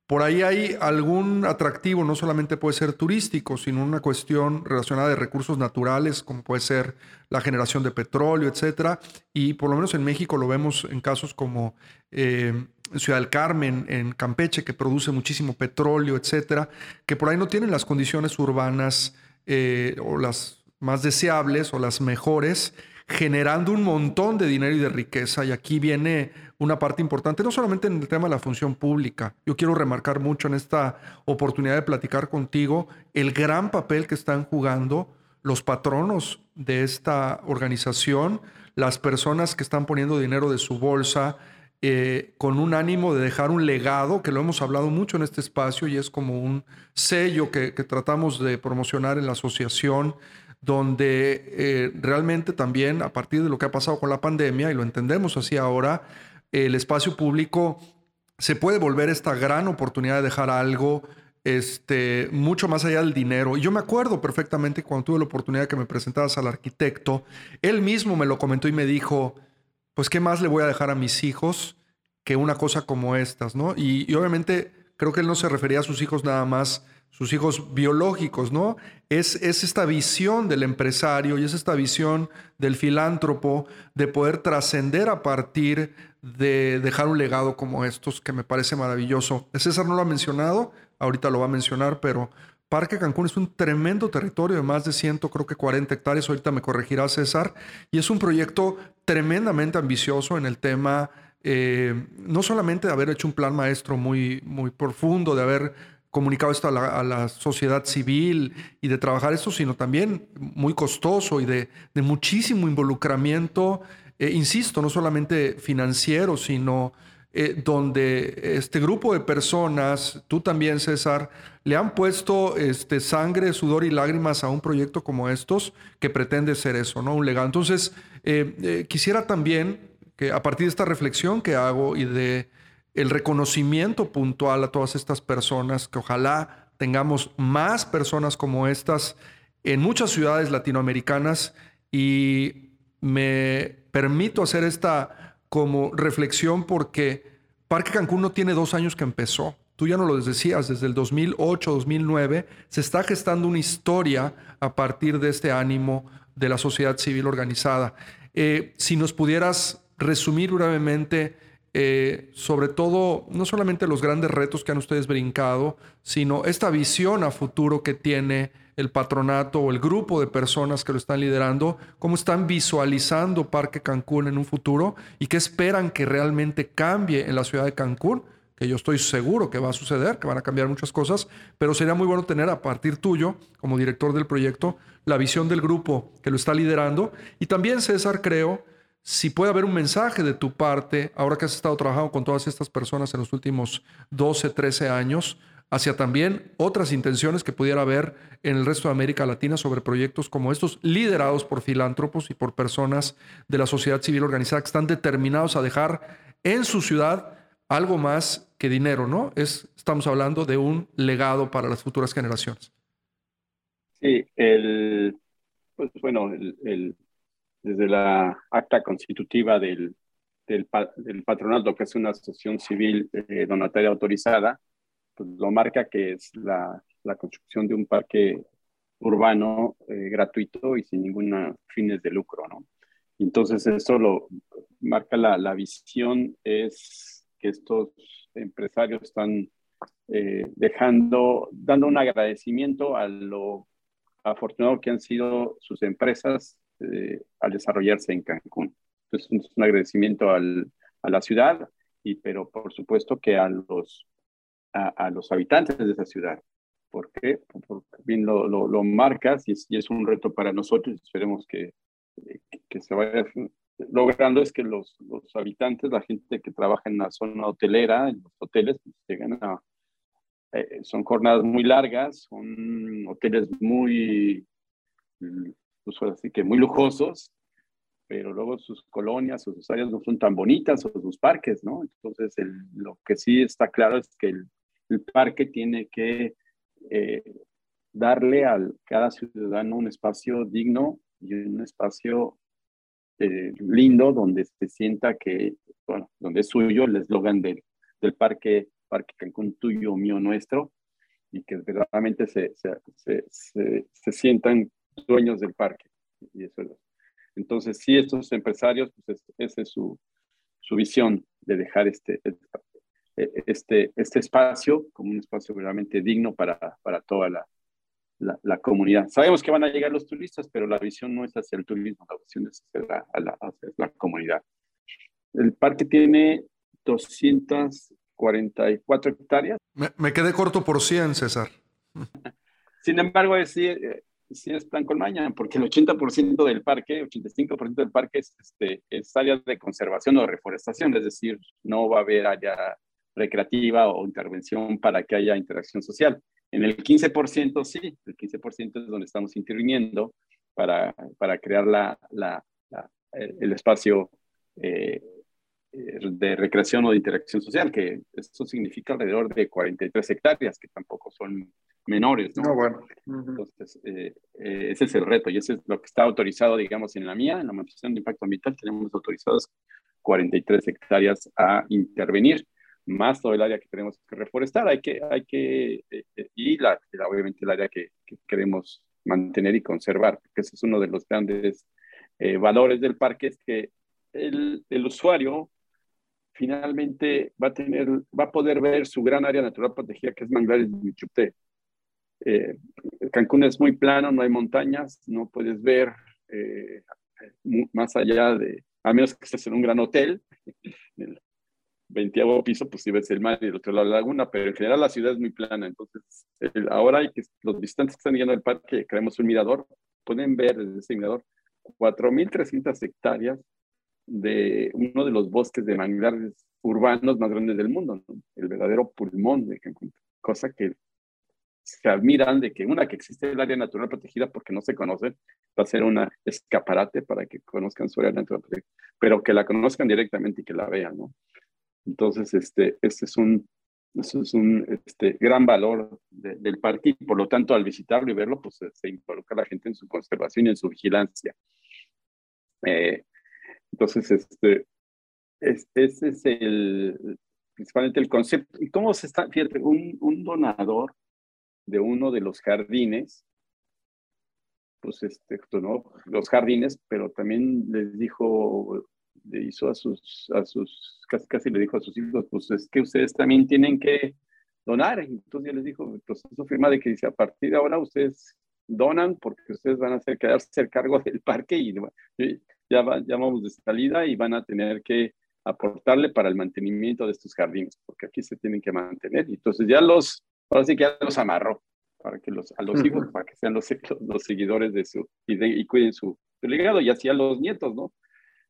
por ahí hay algún atractivo, no solamente puede ser turístico, sino una cuestión relacionada de recursos naturales, como puede ser la generación de petróleo, etcétera. Y por lo menos en México lo vemos en casos como eh, Ciudad del Carmen, en Campeche, que produce muchísimo petróleo, etcétera, que por ahí no tienen las condiciones urbanas eh, o las más deseables o las mejores, generando un montón de dinero y de riqueza. Y aquí viene una parte importante, no solamente en el tema de la función pública. Yo quiero remarcar mucho en esta oportunidad de platicar contigo el gran papel que están jugando los patronos de esta organización, las personas que están poniendo dinero de su bolsa, eh, con un ánimo de dejar un legado, que lo hemos hablado mucho en este espacio y es como un sello que, tratamos de promocionar en la asociación, donde eh, realmente también a partir de lo que ha pasado con la pandemia, y lo entendemos así ahora, el espacio público se puede volver esta gran oportunidad de dejar algo este, mucho más allá del dinero. Y yo me acuerdo perfectamente cuando tuve la oportunidad que me presentabas al arquitecto, él mismo me lo comentó y me dijo, pues, ¿qué más le voy a dejar a mis hijos que una cosa como estas, ¿no? Y, y obviamente creo que él no se refería a sus hijos nada más sus hijos biológicos, ¿no? Es, es esta visión del empresario y es esta visión del filántropo de poder trascender a partir de dejar un legado como estos, que me parece maravilloso. César no lo ha mencionado, ahorita lo va a mencionar, pero Parque Cancún es un tremendo territorio de más de 100, creo que 40 hectáreas, ahorita me corregirá César, y es un proyecto tremendamente ambicioso en el tema, eh, no solamente de haber hecho un plan maestro muy, muy profundo, de haber comunicado esto a la, sociedad civil y de trabajar esto, sino también muy costoso y de, muchísimo involucramiento, eh, insisto, no solamente financiero, sino eh, donde este grupo de personas, tú también César, le han puesto este, sangre, sudor y lágrimas a un proyecto como estos que pretende ser eso, ¿no? Un legado. Entonces, eh, quisiera también que a partir de esta reflexión que hago y de el reconocimiento puntual a todas estas personas, que ojalá tengamos más personas como estas en muchas ciudades latinoamericanas y me permito hacer esta como reflexión porque Parque Cancún no tiene dos años que empezó. Tú ya no lo decías, desde el 2008, 2009 se está gestando una historia a partir de este ánimo de la sociedad civil organizada. Eh, si nos pudieras resumir brevemente eh, sobre todo, no solamente los grandes retos que han ustedes brincado, sino esta visión a futuro que tiene el patronato o el grupo de personas que lo están liderando, cómo están visualizando Parque Cancún en un futuro y qué esperan que realmente cambie en la ciudad de Cancún, que yo estoy seguro que va a suceder, que van a cambiar muchas cosas, pero sería muy bueno tener a partir tuyo, como director del proyecto, la visión del grupo que lo está liderando. Y también, César, creo si puede haber un mensaje de tu parte, ahora que has estado trabajando con todas estas personas en los últimos 12, 13 años, hacia también otras intenciones que pudiera haber en el resto de América Latina sobre proyectos como estos, liderados por filántropos y por personas de la sociedad civil organizada que están determinados a dejar en su ciudad algo más que dinero, ¿no? Es, estamos hablando de un legado para las futuras generaciones. Sí, el, pues bueno, el, desde la acta constitutiva del, del, patronato, que es una asociación civil eh, donataria autorizada, pues lo marca que es la, la construcción de un parque urbano eh, gratuito y sin ninguna fines de lucro, ¿no? Entonces, esto lo marca la, la visión, es que estos empresarios están eh, dejando, dando un agradecimiento a lo afortunado que han sido sus empresas eh, al desarrollarse en Cancún. Entonces, es un agradecimiento al, a la ciudad, y, pero por supuesto que a los, a, los habitantes de esa ciudad. ¿Por qué? Porque bien lo, lo, marcas y es, y es, un reto para nosotros. Esperemos que, que se vaya logrando es que los, los, habitantes, la gente que trabaja en la zona hotelera, en los hoteles, pues, llegan a, eh, son jornadas muy largas, son hoteles muy, pues así que muy lujosos, pero luego sus colonias sus áreas no son tan bonitas o sus parques, ¿no? Entonces, lo que sí está claro es que el, el parque tiene que eh, darle a cada ciudadano un espacio digno y un espacio eh, lindo donde se sienta que, bueno, donde es suyo el eslogan del, del parque, Parque Cancún tuyo, mío, nuestro, y que verdaderamente se, se, se, se, sientan dueños del parque. Y eso Entonces, sí, estos empresarios, pues esa es su, su visión de dejar este, este, este espacio como un espacio realmente digno para, para toda la, la, comunidad. Sabemos que van a llegar los turistas, pero la visión no es hacia el turismo, la visión es hacia la, la comunidad. El parque tiene 244 hectáreas. Me, quedé corto por 100, César. Sin embargo, es, sí, es plan con maña, porque el 80% del parque, 85% del parque es, este, es área de conservación o reforestación, es decir, no va a haber área recreativa o intervención para que haya interacción social. En el 15% sí, el 15% es donde estamos interviniendo para, para crear la, la, el espacio eh, de recreación o de interacción social, que esto significa alrededor de 43 hectáreas, que tampoco son menores, ¿no? Ah, bueno. Entonces, eh, eh, ese es el reto y ese es lo que está autorizado, digamos, en la mía, en la manifestación de impacto ambiental, tenemos autorizados 43 hectáreas a intervenir más todo el área que tenemos que reforestar, hay que, hay que eh, eh, y la, obviamente el área que, queremos mantener y conservar, porque ese es uno de los grandes eh, valores del parque, es que el, el, usuario finalmente va a, tener, va a poder ver su gran área natural protegida, que es Manglares de Michupté. Cancún es muy plano, no hay montañas, no puedes ver más allá de, a menos que estés en un gran hotel, 20 piso, pues si ves el mar y el otro lado la laguna, pero en general la ciudad es muy plana. Entonces, ahora hay que, los visitantes que están llegando al parque, creemos un mirador, pueden ver desde ese mirador 4.300 hectáreas de uno de los bosques de manglares urbanos más grandes del mundo, el verdadero pulmón de Cancún, cosa que se admiran de que una que existe el área natural protegida porque no se conoce, va a ser una escaparate para que conozcan su área natural protegida, pero que la conozcan directamente y que la vean, ¿no? Entonces, este, este es un, este es un este, gran valor del parque y por lo tanto al visitarlo y verlo, pues se, involucra la gente en su conservación y en su vigilancia. Eh, entonces, este, ese es el, principalmente el concepto. ¿Y cómo se está? Fíjate, un, un donador de uno de los jardines, pues este, ¿no? los jardines, pero también les dijo le hizo a sus, a sus casi, casi le dijo a sus hijos, pues es que ustedes también tienen que donar. Entonces ya les dijo, el proceso firma de que dice, a partir de ahora ustedes donan porque ustedes van a hacer, quedarse al cargo del parque y ya, ya vamos de salida y van a tener que aportarle para el mantenimiento de estos jardines, porque aquí se tienen que mantener. Y entonces ya los, ahora sí que ya los amarró para que los, a los hijos, para que sean los, los, seguidores de su, y, y cuiden su, su legado, y así a los nietos, ¿no?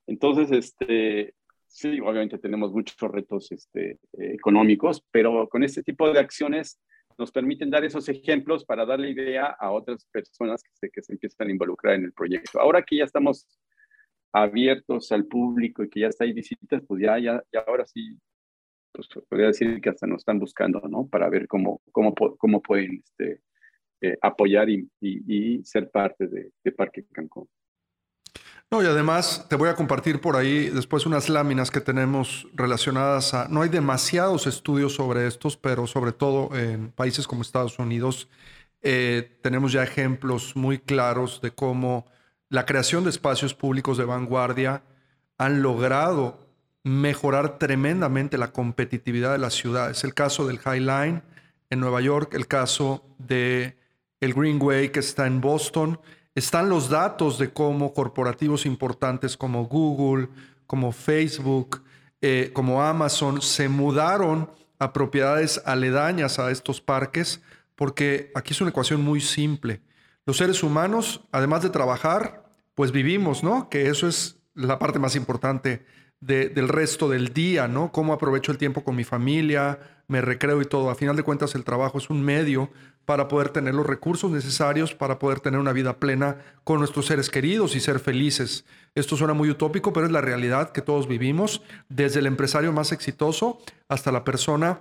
Entonces, este, sí, obviamente tenemos muchos retos este, económicos, pero con este tipo de acciones nos permiten dar esos ejemplos para darle idea a otras personas que se, que se empiezan a involucrar en el proyecto. Ahora que ya estamos abiertos al público y que ya está ahí visitas, pues ya, ya, ahora sí, pues podría decir que hasta nos están buscando, ¿no? Para ver cómo, cómo, cómo pueden este, eh, apoyar y, ser parte de, de Parque Cancún. No, y además te voy a compartir por ahí después unas láminas que tenemos relacionadas a... No hay demasiados estudios sobre estos, pero sobre todo en países como Estados Unidos eh, tenemos ya ejemplos muy claros de cómo la creación de espacios públicos de vanguardia han logrado mejorar tremendamente la competitividad de la ciudad. Es el caso del High Line en Nueva York, el caso de el Greenway que está en Boston, están los datos de cómo corporativos importantes como Google, como Facebook, eh, como Amazon se mudaron a propiedades aledañas a estos parques, porque aquí es una ecuación muy simple. Los seres humanos, además de trabajar, pues vivimos, ¿no? Que eso es la parte más importante del resto del día, ¿no? Cómo aprovecho el tiempo con mi familia, me recreo y todo. A final de cuentas, el trabajo es un medio para poder tener los recursos necesarios para poder tener una vida plena con nuestros seres queridos y ser felices. Esto suena muy utópico, pero es la realidad que todos vivimos, desde el empresario más exitoso hasta la persona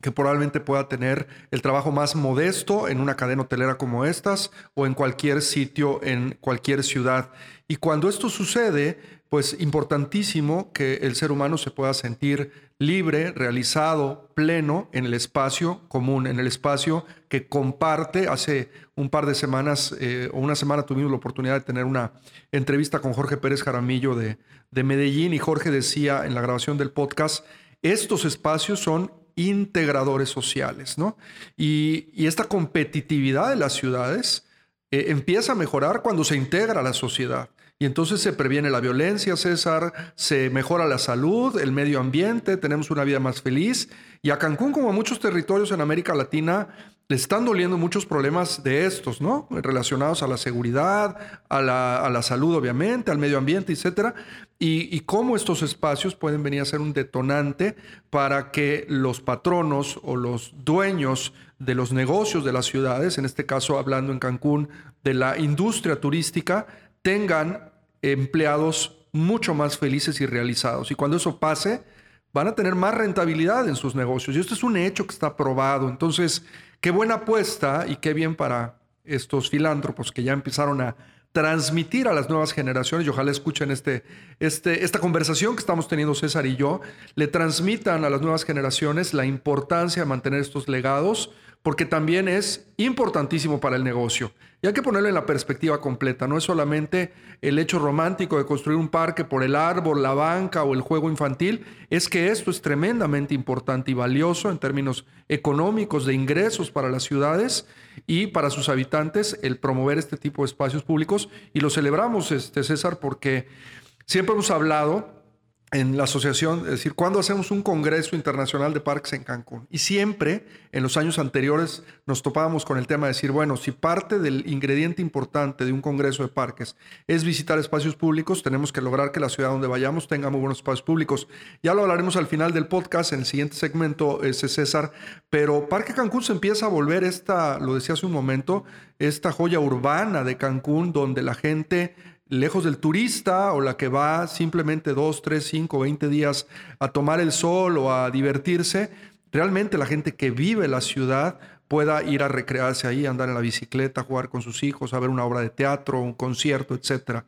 que probablemente pueda tener el trabajo más modesto en una cadena hotelera como estas o en cualquier sitio, en cualquier ciudad. Y cuando esto sucede, pues importantísimo que el ser humano se pueda sentir libre, realizado, pleno en el espacio común, en el espacio que comparte. Hace un par de semanas eh, o una semana tuvimos la oportunidad de tener una entrevista con Jorge Pérez Jaramillo de, de Medellín y Jorge decía en la grabación del podcast, estos espacios son integradores sociales, ¿no? Y, esta competitividad de las ciudades eh, empieza a mejorar cuando se integra la sociedad. Y entonces se previene la violencia, César, se mejora la salud, el medio ambiente, tenemos una vida más feliz. Y a Cancún, como a muchos territorios en América Latina, le están doliendo muchos problemas de estos, ¿no? Relacionados a la seguridad, a la, salud, obviamente, al medio ambiente, etcétera. Y, y, cómo estos espacios pueden venir a ser un detonante para que los patronos o los dueños de los negocios de las ciudades, en este caso hablando en Cancún de la industria turística, tengan empleados mucho más felices y realizados. Y cuando eso pase, van a tener más rentabilidad en sus negocios. Y esto es un hecho que está probado. Entonces, qué buena apuesta y qué bien para estos filántropos que ya empezaron a transmitir a las nuevas generaciones, y ojalá escuchen este, este, esta conversación que estamos teniendo César y yo, le transmitan a las nuevas generaciones la importancia de mantener estos legados, porque también es importantísimo para el negocio. Y hay que ponerlo en la perspectiva completa, no es solamente el hecho romántico de construir un parque por el árbol, la banca o el juego infantil, es que esto es tremendamente importante y valioso en términos económicos, de ingresos para las ciudades y para sus habitantes, el promover este tipo de espacios públicos. Y lo celebramos, este, César, porque siempre hemos hablado en la asociación, es decir, ¿cuándo hacemos un Congreso Internacional de Parques en Cancún? Y siempre, en los años anteriores, nos topábamos con el tema de decir, bueno, si parte del ingrediente importante de un Congreso de Parques es visitar espacios públicos, tenemos que lograr que la ciudad donde vayamos tenga muy buenos espacios públicos. Ya lo hablaremos al final del podcast, en el siguiente segmento, ese César, pero Parque Cancún se empieza a volver esta, lo decía hace un momento, esta joya urbana de Cancún, donde la gente lejos del turista o la que va simplemente dos, tres, cinco, veinte días a tomar el sol o a divertirse, realmente la gente que vive la ciudad pueda ir a recrearse ahí, andar en la bicicleta, jugar con sus hijos, a ver una obra de teatro, un concierto, etc.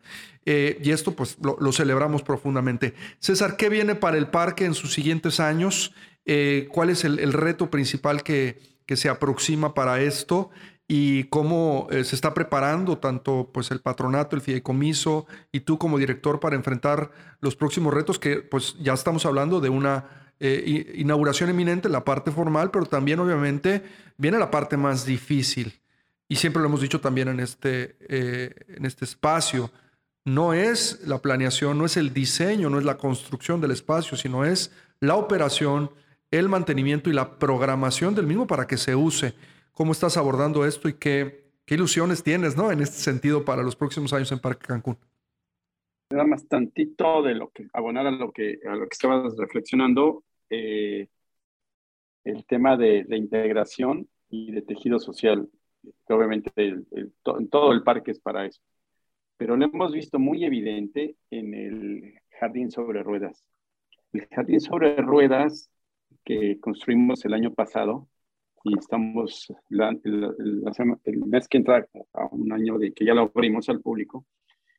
Eh, y esto pues lo, celebramos profundamente. César, ¿qué viene para el parque en sus siguientes años? Eh, ¿Cuál es el, reto principal que se aproxima para esto? Y cómo eh, se está preparando tanto pues el patronato, el fideicomiso y tú como director para enfrentar los próximos retos que pues ya estamos hablando de una eh, inauguración eminente, la parte formal, pero también obviamente viene la parte más difícil. Y siempre lo hemos dicho también en este, eh, en este espacio, no es la planeación, no es el diseño, no es la construcción del espacio, sino es la operación, el mantenimiento y la programación del mismo para que se use. ¿Cómo estás abordando esto y qué, qué ilusiones tienes ¿no? en este sentido para los próximos años en Parque Cancún? Nada más tantito de lo que, abonar a lo que, a lo que estabas reflexionando, eh, el tema de, de, integración y de tejido social, que obviamente el, todo el parque es para eso, pero lo hemos visto muy evidente en el jardín sobre ruedas. El jardín sobre ruedas que construimos el año pasado y estamos el, mes que entra a un año de que ya lo abrimos al público,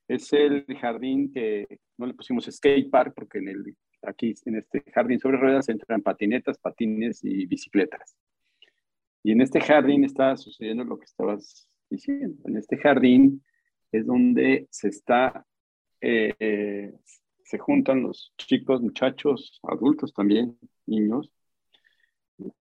es el jardín que no le pusimos skate park porque en el, aquí en este jardín sobre ruedas entran patinetas, patines y bicicletas. Y en este jardín está sucediendo lo que estabas diciendo. En este jardín es donde se está, eh, se juntan los chicos, muchachos, adultos también, niños,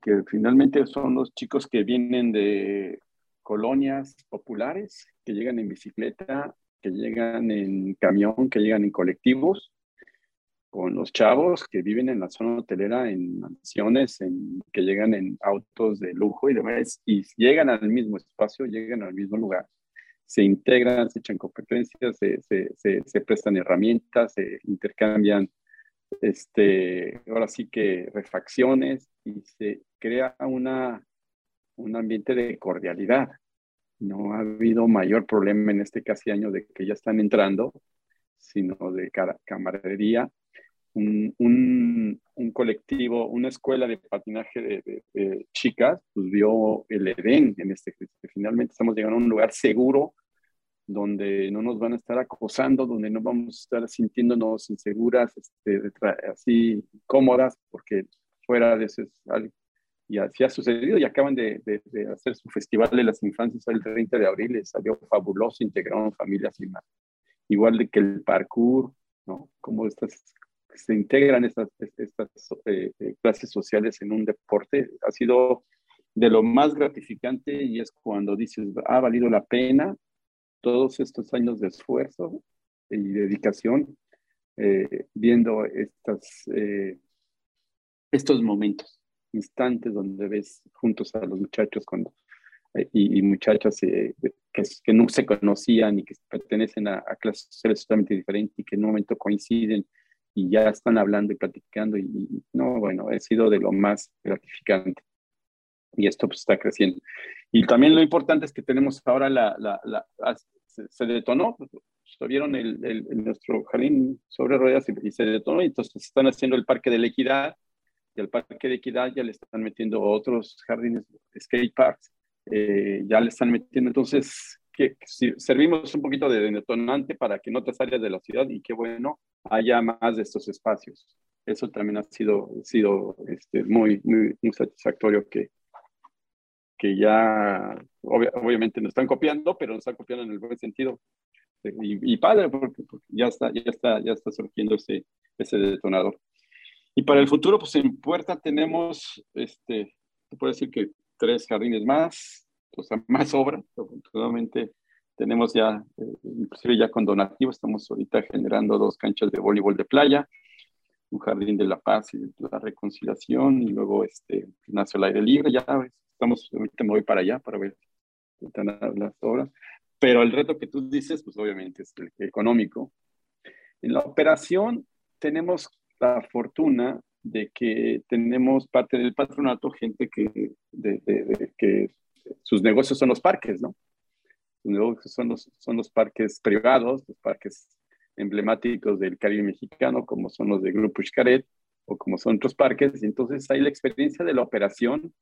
que finalmente son los chicos que vienen de colonias populares, que llegan en bicicleta, que llegan en camión, que llegan en colectivos, con los chavos que viven en la zona hotelera, en mansiones, en, que llegan en autos de lujo y demás, y llegan al mismo espacio, llegan al mismo lugar, se integran, se echan competencias, se, se, se prestan herramientas, se intercambian este, ahora sí que refacciones y se crea una, un ambiente de cordialidad. No ha habido mayor problema en este casi año de que ya están entrando, sino de camaradería. Un, colectivo, una escuela de patinaje de, de, chicas, pues vio el Edén en este, finalmente estamos llegando a un lugar seguro donde no nos van a estar acosando, donde no vamos a estar sintiéndonos inseguras, este, así cómodas, porque fuera de eso es algo. Y así ha sucedido y acaban de, de, hacer su festival de las infancias el 30 de abril, y salió fabuloso, integraron familias y más. Igual de que el parkour, ¿no? Cómo estas, se integran estas, estas eh, eh, clases sociales en un deporte, ha sido de lo más gratificante y es cuando dices, ha valido la pena todos estos años de esfuerzo y dedicación eh, viendo estas, eh, estos momentos, instantes donde ves juntos a los muchachos cuando, eh, y, muchachas que, que, no se conocían y que pertenecen a, clases sociales totalmente diferentes y que en un momento coinciden y ya están hablando y platicando y, no, bueno, ha sido de lo más gratificante y esto pues está creciendo. Y también lo importante es que tenemos ahora la, la, la se, detonó, pues, vieron el, el, nuestro jardín sobre ruedas y, se detonó, y entonces están haciendo el parque de la equidad, y al parque de equidad ya le están metiendo otros jardines, skate parks, eh, ya le están metiendo, entonces que, si servimos un poquito de detonante para que en otras áreas de la ciudad, y qué bueno, haya más de estos espacios. Eso también ha sido, sido este, muy, muy, muy satisfactorio que, que ya obviamente nos están copiando, pero nos están copiando en el buen sentido. Y, padre, porque, ya, está, ya, está, ya está surgiendo ese, ese detonador. Y para el futuro, pues en Puerta tenemos, este, puede decir que tres jardines más, o sea, más obra. Afortunadamente tenemos ya, eh, inclusive ya con donativo, estamos ahorita generando dos canchas de voleibol de playa, un jardín de la paz y de la reconciliación, y luego este gimnasio al aire libre, ya estamos, ahorita me voy para allá para ver las obras, pero el reto que tú dices, pues obviamente es el económico. En la operación tenemos la fortuna de que tenemos parte del patronato gente que, de, que sus negocios son los parques, ¿no? Sus negocios son los, son los parques privados, los parques emblemáticos del Caribe mexicano, como son los de Grupo Xcaret o como son otros parques. Y entonces hay la experiencia de la operación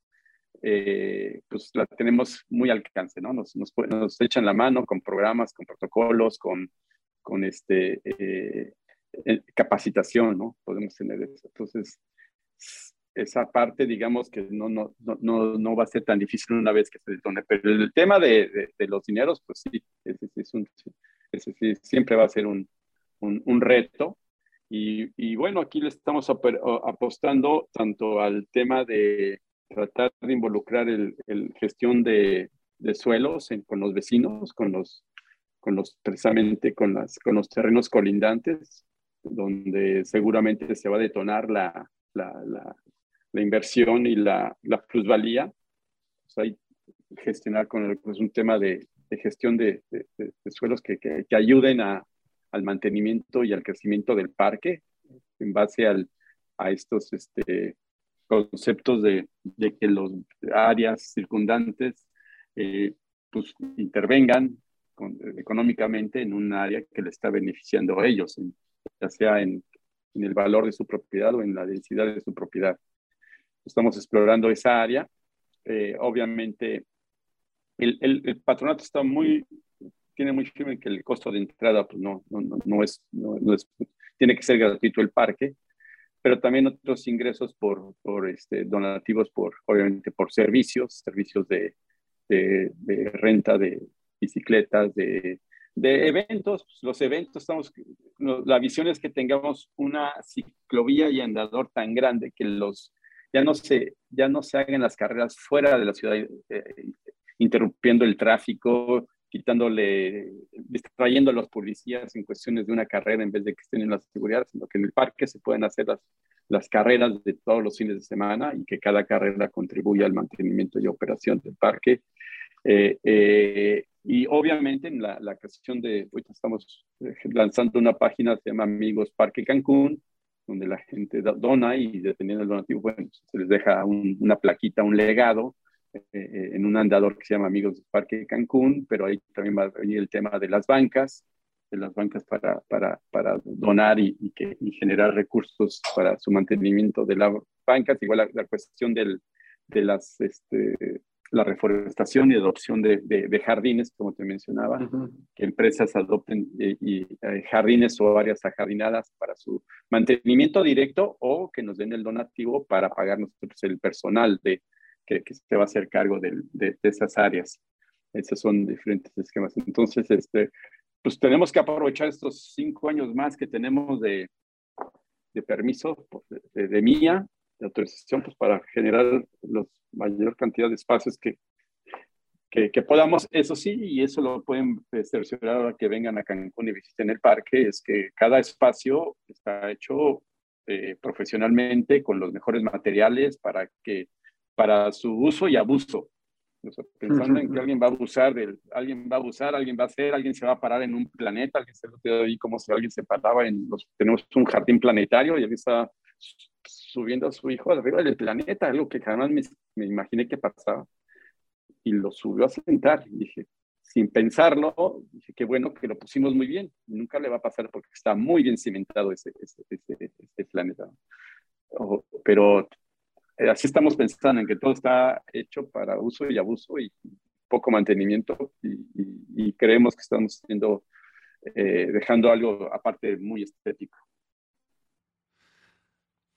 eh, pues la tenemos muy al alcance, ¿no? Nos, nos, nos, echan la mano con programas, con protocolos, con, con este, eh, eh, capacitación, ¿no? Podemos tener eso. Entonces, esa parte, digamos que no, no, no, no va a ser tan difícil una vez que se detone. Pero el tema de, de, los dineros, pues sí, ese, es un, ese sí, siempre va a ser un, un, un reto. Y, y, bueno, aquí le estamos apostando tanto al tema de tratar de involucrar el, gestión de, suelos con los vecinos, con los, con los, precisamente con, las, con los terrenos colindantes, donde seguramente se va a detonar la, la, inversión y la, plusvalía. hay gestionar con el, pues un tema de, gestión de, suelos que, que, ayuden a, al mantenimiento y al crecimiento del parque en base al, a estos este, conceptos de, que las áreas circundantes eh, pues, intervengan económicamente en un área que le está beneficiando a ellos, ya sea en, el valor de su propiedad o en la densidad de su propiedad. Estamos explorando esa área. Eh, obviamente, el, el, patronato está muy, tiene muy firme que el costo de entrada pues no, no, no, es, no, es, tiene que ser gratuito el parque, pero también otros ingresos por, este, donativos, por, obviamente por servicios, servicios de, renta de bicicletas, de, de eventos. Pues, los eventos, estamos, la visión es que tengamos una ciclovía y andador tan grande que los ya no se, ya no se hagan las carreras fuera de la ciudad, eh, interrumpiendo el tráfico, quitándole, distrayendo a los policías en cuestiones de una carrera en vez de que estén en la seguridad, sino que en el parque se pueden hacer las, las carreras de todos los fines de semana y que cada carrera contribuya al mantenimiento y operación del parque. Eh, eh, y obviamente en la, la cuestión de, ahorita estamos lanzando una página, se llama Amigos Parque Cancún, donde la gente dona y dependiendo del donativo, bueno, se les deja una plaquita, un legado eh, eh, en un andador que se llama Amigos del Parque Cancún, pero ahí también va a venir el tema de las bancas, de las bancas para, para, para donar y, que, y generar recursos para su mantenimiento de las bancas, igual la, la cuestión del, de las este, la reforestación y adopción de, de, jardines, como te mencionaba, que empresas adopten eh, y, eh, jardines o áreas ajardinadas para su mantenimiento directo o que nos den el donativo para pagar nosotros el personal de, que, que se va a hacer cargo de, de, esas áreas. Esos son diferentes esquemas. Entonces, este, pues tenemos que aprovechar estos cinco años más que tenemos de, de permiso de, de, mía, de autorización, pues para generar los mayor cantidad de espacios que, que, podamos, eso sí, y eso lo pueden cerciorar ahora que vengan a Cancún y visiten el parque, es que cada espacio está hecho eh, profesionalmente con los mejores materiales para que para su uso y abuso. pensando en que alguien va a abusar, del, alguien va a abusar, alguien va a hacer, alguien se va a parar en un planeta, alguien se lo ahí como si alguien se paraba en los, tenemos un jardín planetario y alguien está subiendo a su hijo arriba del planeta, algo que jamás me, me imaginé que pasaba. Y lo subió a sentar. Y dije, sin pensarlo, dije, qué bueno que lo pusimos muy bien. Nunca le va a pasar porque está muy bien cimentado ese, ese, ese, planeta. pero eh, así estamos pensando en que todo está hecho para uso y abuso y poco mantenimiento y, creemos que estamos haciendo, eh, dejando algo aparte muy estético.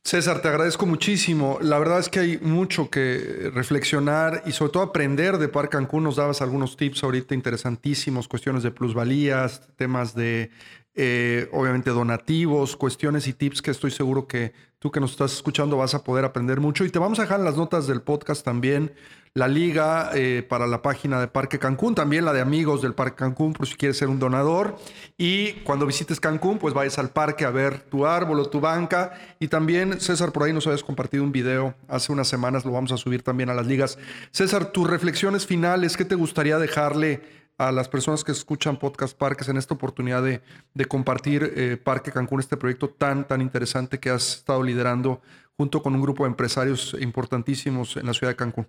César, te agradezco muchísimo. La verdad es que hay mucho que reflexionar y sobre todo aprender de Parque Cancún. Nos dabas algunos tips ahorita interesantísimos, cuestiones de plusvalías, temas de, eh, obviamente, donativos, cuestiones y tips que estoy seguro que tú que nos estás escuchando vas a poder aprender mucho. Y te vamos a dejar en las notas del podcast también la liga eh, para la página de Parque Cancún, también la de amigos del Parque Cancún, por si quieres ser un donador. Y cuando visites Cancún, pues vayas al parque a ver tu árbol o tu banca. Y también, César, por ahí nos habías compartido un video hace unas semanas, lo vamos a subir también a las ligas. César, tus reflexiones finales, ¿qué te gustaría dejarle a las personas que escuchan Podcast Parques en esta oportunidad de, de compartir eh, Parque Cancún, este proyecto tan, tan interesante que has estado liderando junto con un grupo de empresarios importantísimos en la ciudad de Cancún?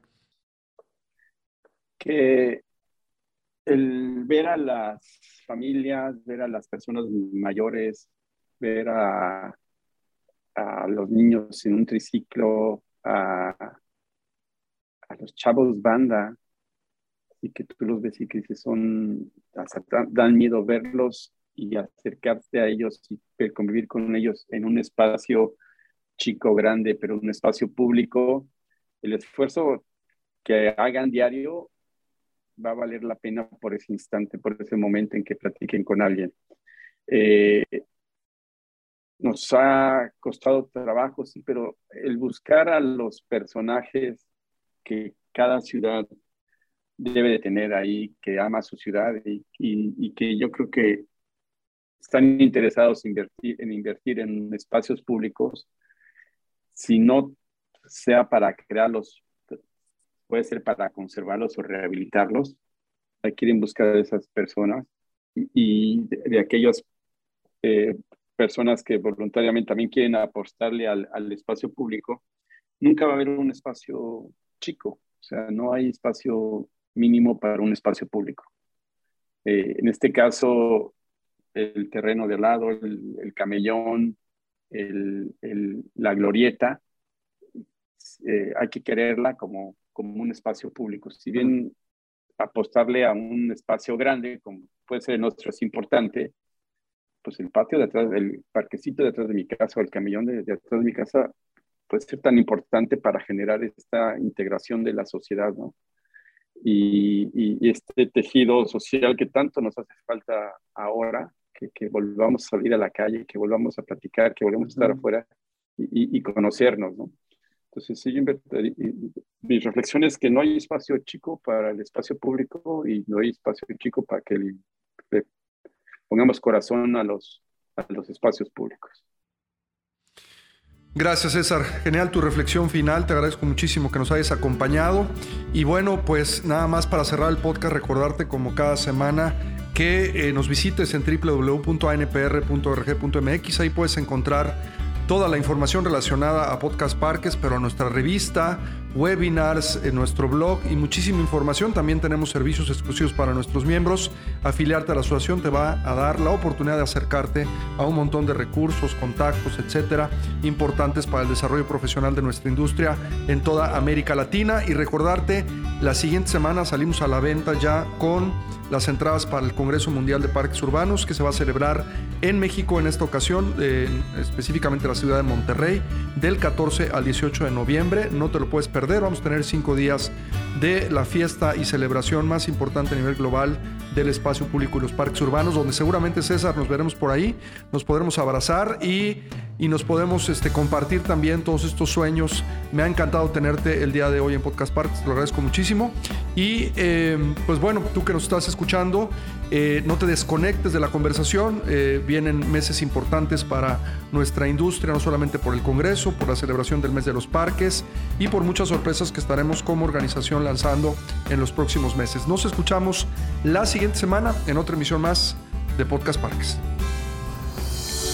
que el ver a las familias, ver a las personas mayores, ver a, a los niños en un triciclo, a, a, los chavos banda, que tú los ves y que son, dan miedo verlos y acercarte a ellos y convivir con ellos en un espacio chico, grande, pero un espacio público, el esfuerzo que hagan diario va a valer la pena por ese instante, por ese momento en que platiquen con alguien. Eh, nos ha costado trabajo, sí, pero el buscar a los personajes que cada ciudad debe de tener ahí, que ama su ciudad y, y, que yo creo que están interesados en invertir, en invertir en espacios públicos, si no sea para crearlos puede ser para conservarlos o rehabilitarlos. Quieren buscar a esas personas y, de, aquellos eh, personas que voluntariamente también quieren apostarle al, al, espacio público, nunca va a haber un espacio chico, o sea, no hay espacio mínimo para un espacio público. Eh, en este caso, el terreno de lado, el, el camellón, el, la glorieta, eh, hay que quererla como, como un espacio público. Si bien apostarle a un espacio grande, como puede ser el nuestro, es importante, pues el patio de atrás, el parquecito detrás de mi casa o el camellón de, detrás de mi casa puede ser tan importante para generar esta integración de la sociedad, ¿no? Y, y, este tejido social que tanto nos hace falta ahora, que, que, volvamos a salir a la calle, que volvamos a platicar, que volvamos a estar afuera y, y, conocernos, ¿no? Entonces, sí, mi reflexión es que no hay espacio chico para el espacio público y no hay espacio chico para que le, pongamos corazón a los, a los espacios públicos. Gracias César, genial tu reflexión final, te agradezco muchísimo que nos hayas acompañado. Y bueno, pues nada más para cerrar el podcast, recordarte como cada semana que eh, nos visites en www.anpr.org.mx, ahí puedes encontrar toda la información relacionada a Podcast Parques, pero a nuestra revista, webinars, en nuestro blog y muchísima información. También tenemos servicios exclusivos para nuestros miembros. Afiliarte a la asociación te va a dar la oportunidad de acercarte a un montón de recursos, contactos, etcétera, importantes para el desarrollo profesional de nuestra industria en toda América Latina. Y recordarte, la siguiente semana salimos a la venta ya con las entradas para el Congreso Mundial de Parques Urbanos que se va a celebrar en México en esta ocasión, específicamente en la ciudad de Monterrey, del 14 al 18 de noviembre. No te lo puedes perder, vamos a tener cinco días de la fiesta y celebración más importante a nivel global del espacio público y los parques urbanos, donde seguramente César nos veremos por ahí, nos podremos abrazar y, y nos podemos este, compartir también todos estos sueños. Me ha encantado tenerte el día de hoy en Podcast Parques, te lo agradezco muchísimo. Y eh, pues bueno, tú que nos estás escuchando, eh, no te desconectes de la conversación. Eh, vienen meses importantes para nuestra industria, no solamente por el Congreso, por la celebración del mes de los parques y por muchas sorpresas que estaremos como organización lanzando en los próximos meses. Nos escuchamos la siguiente semana en otra emisión más de Podcast Parques.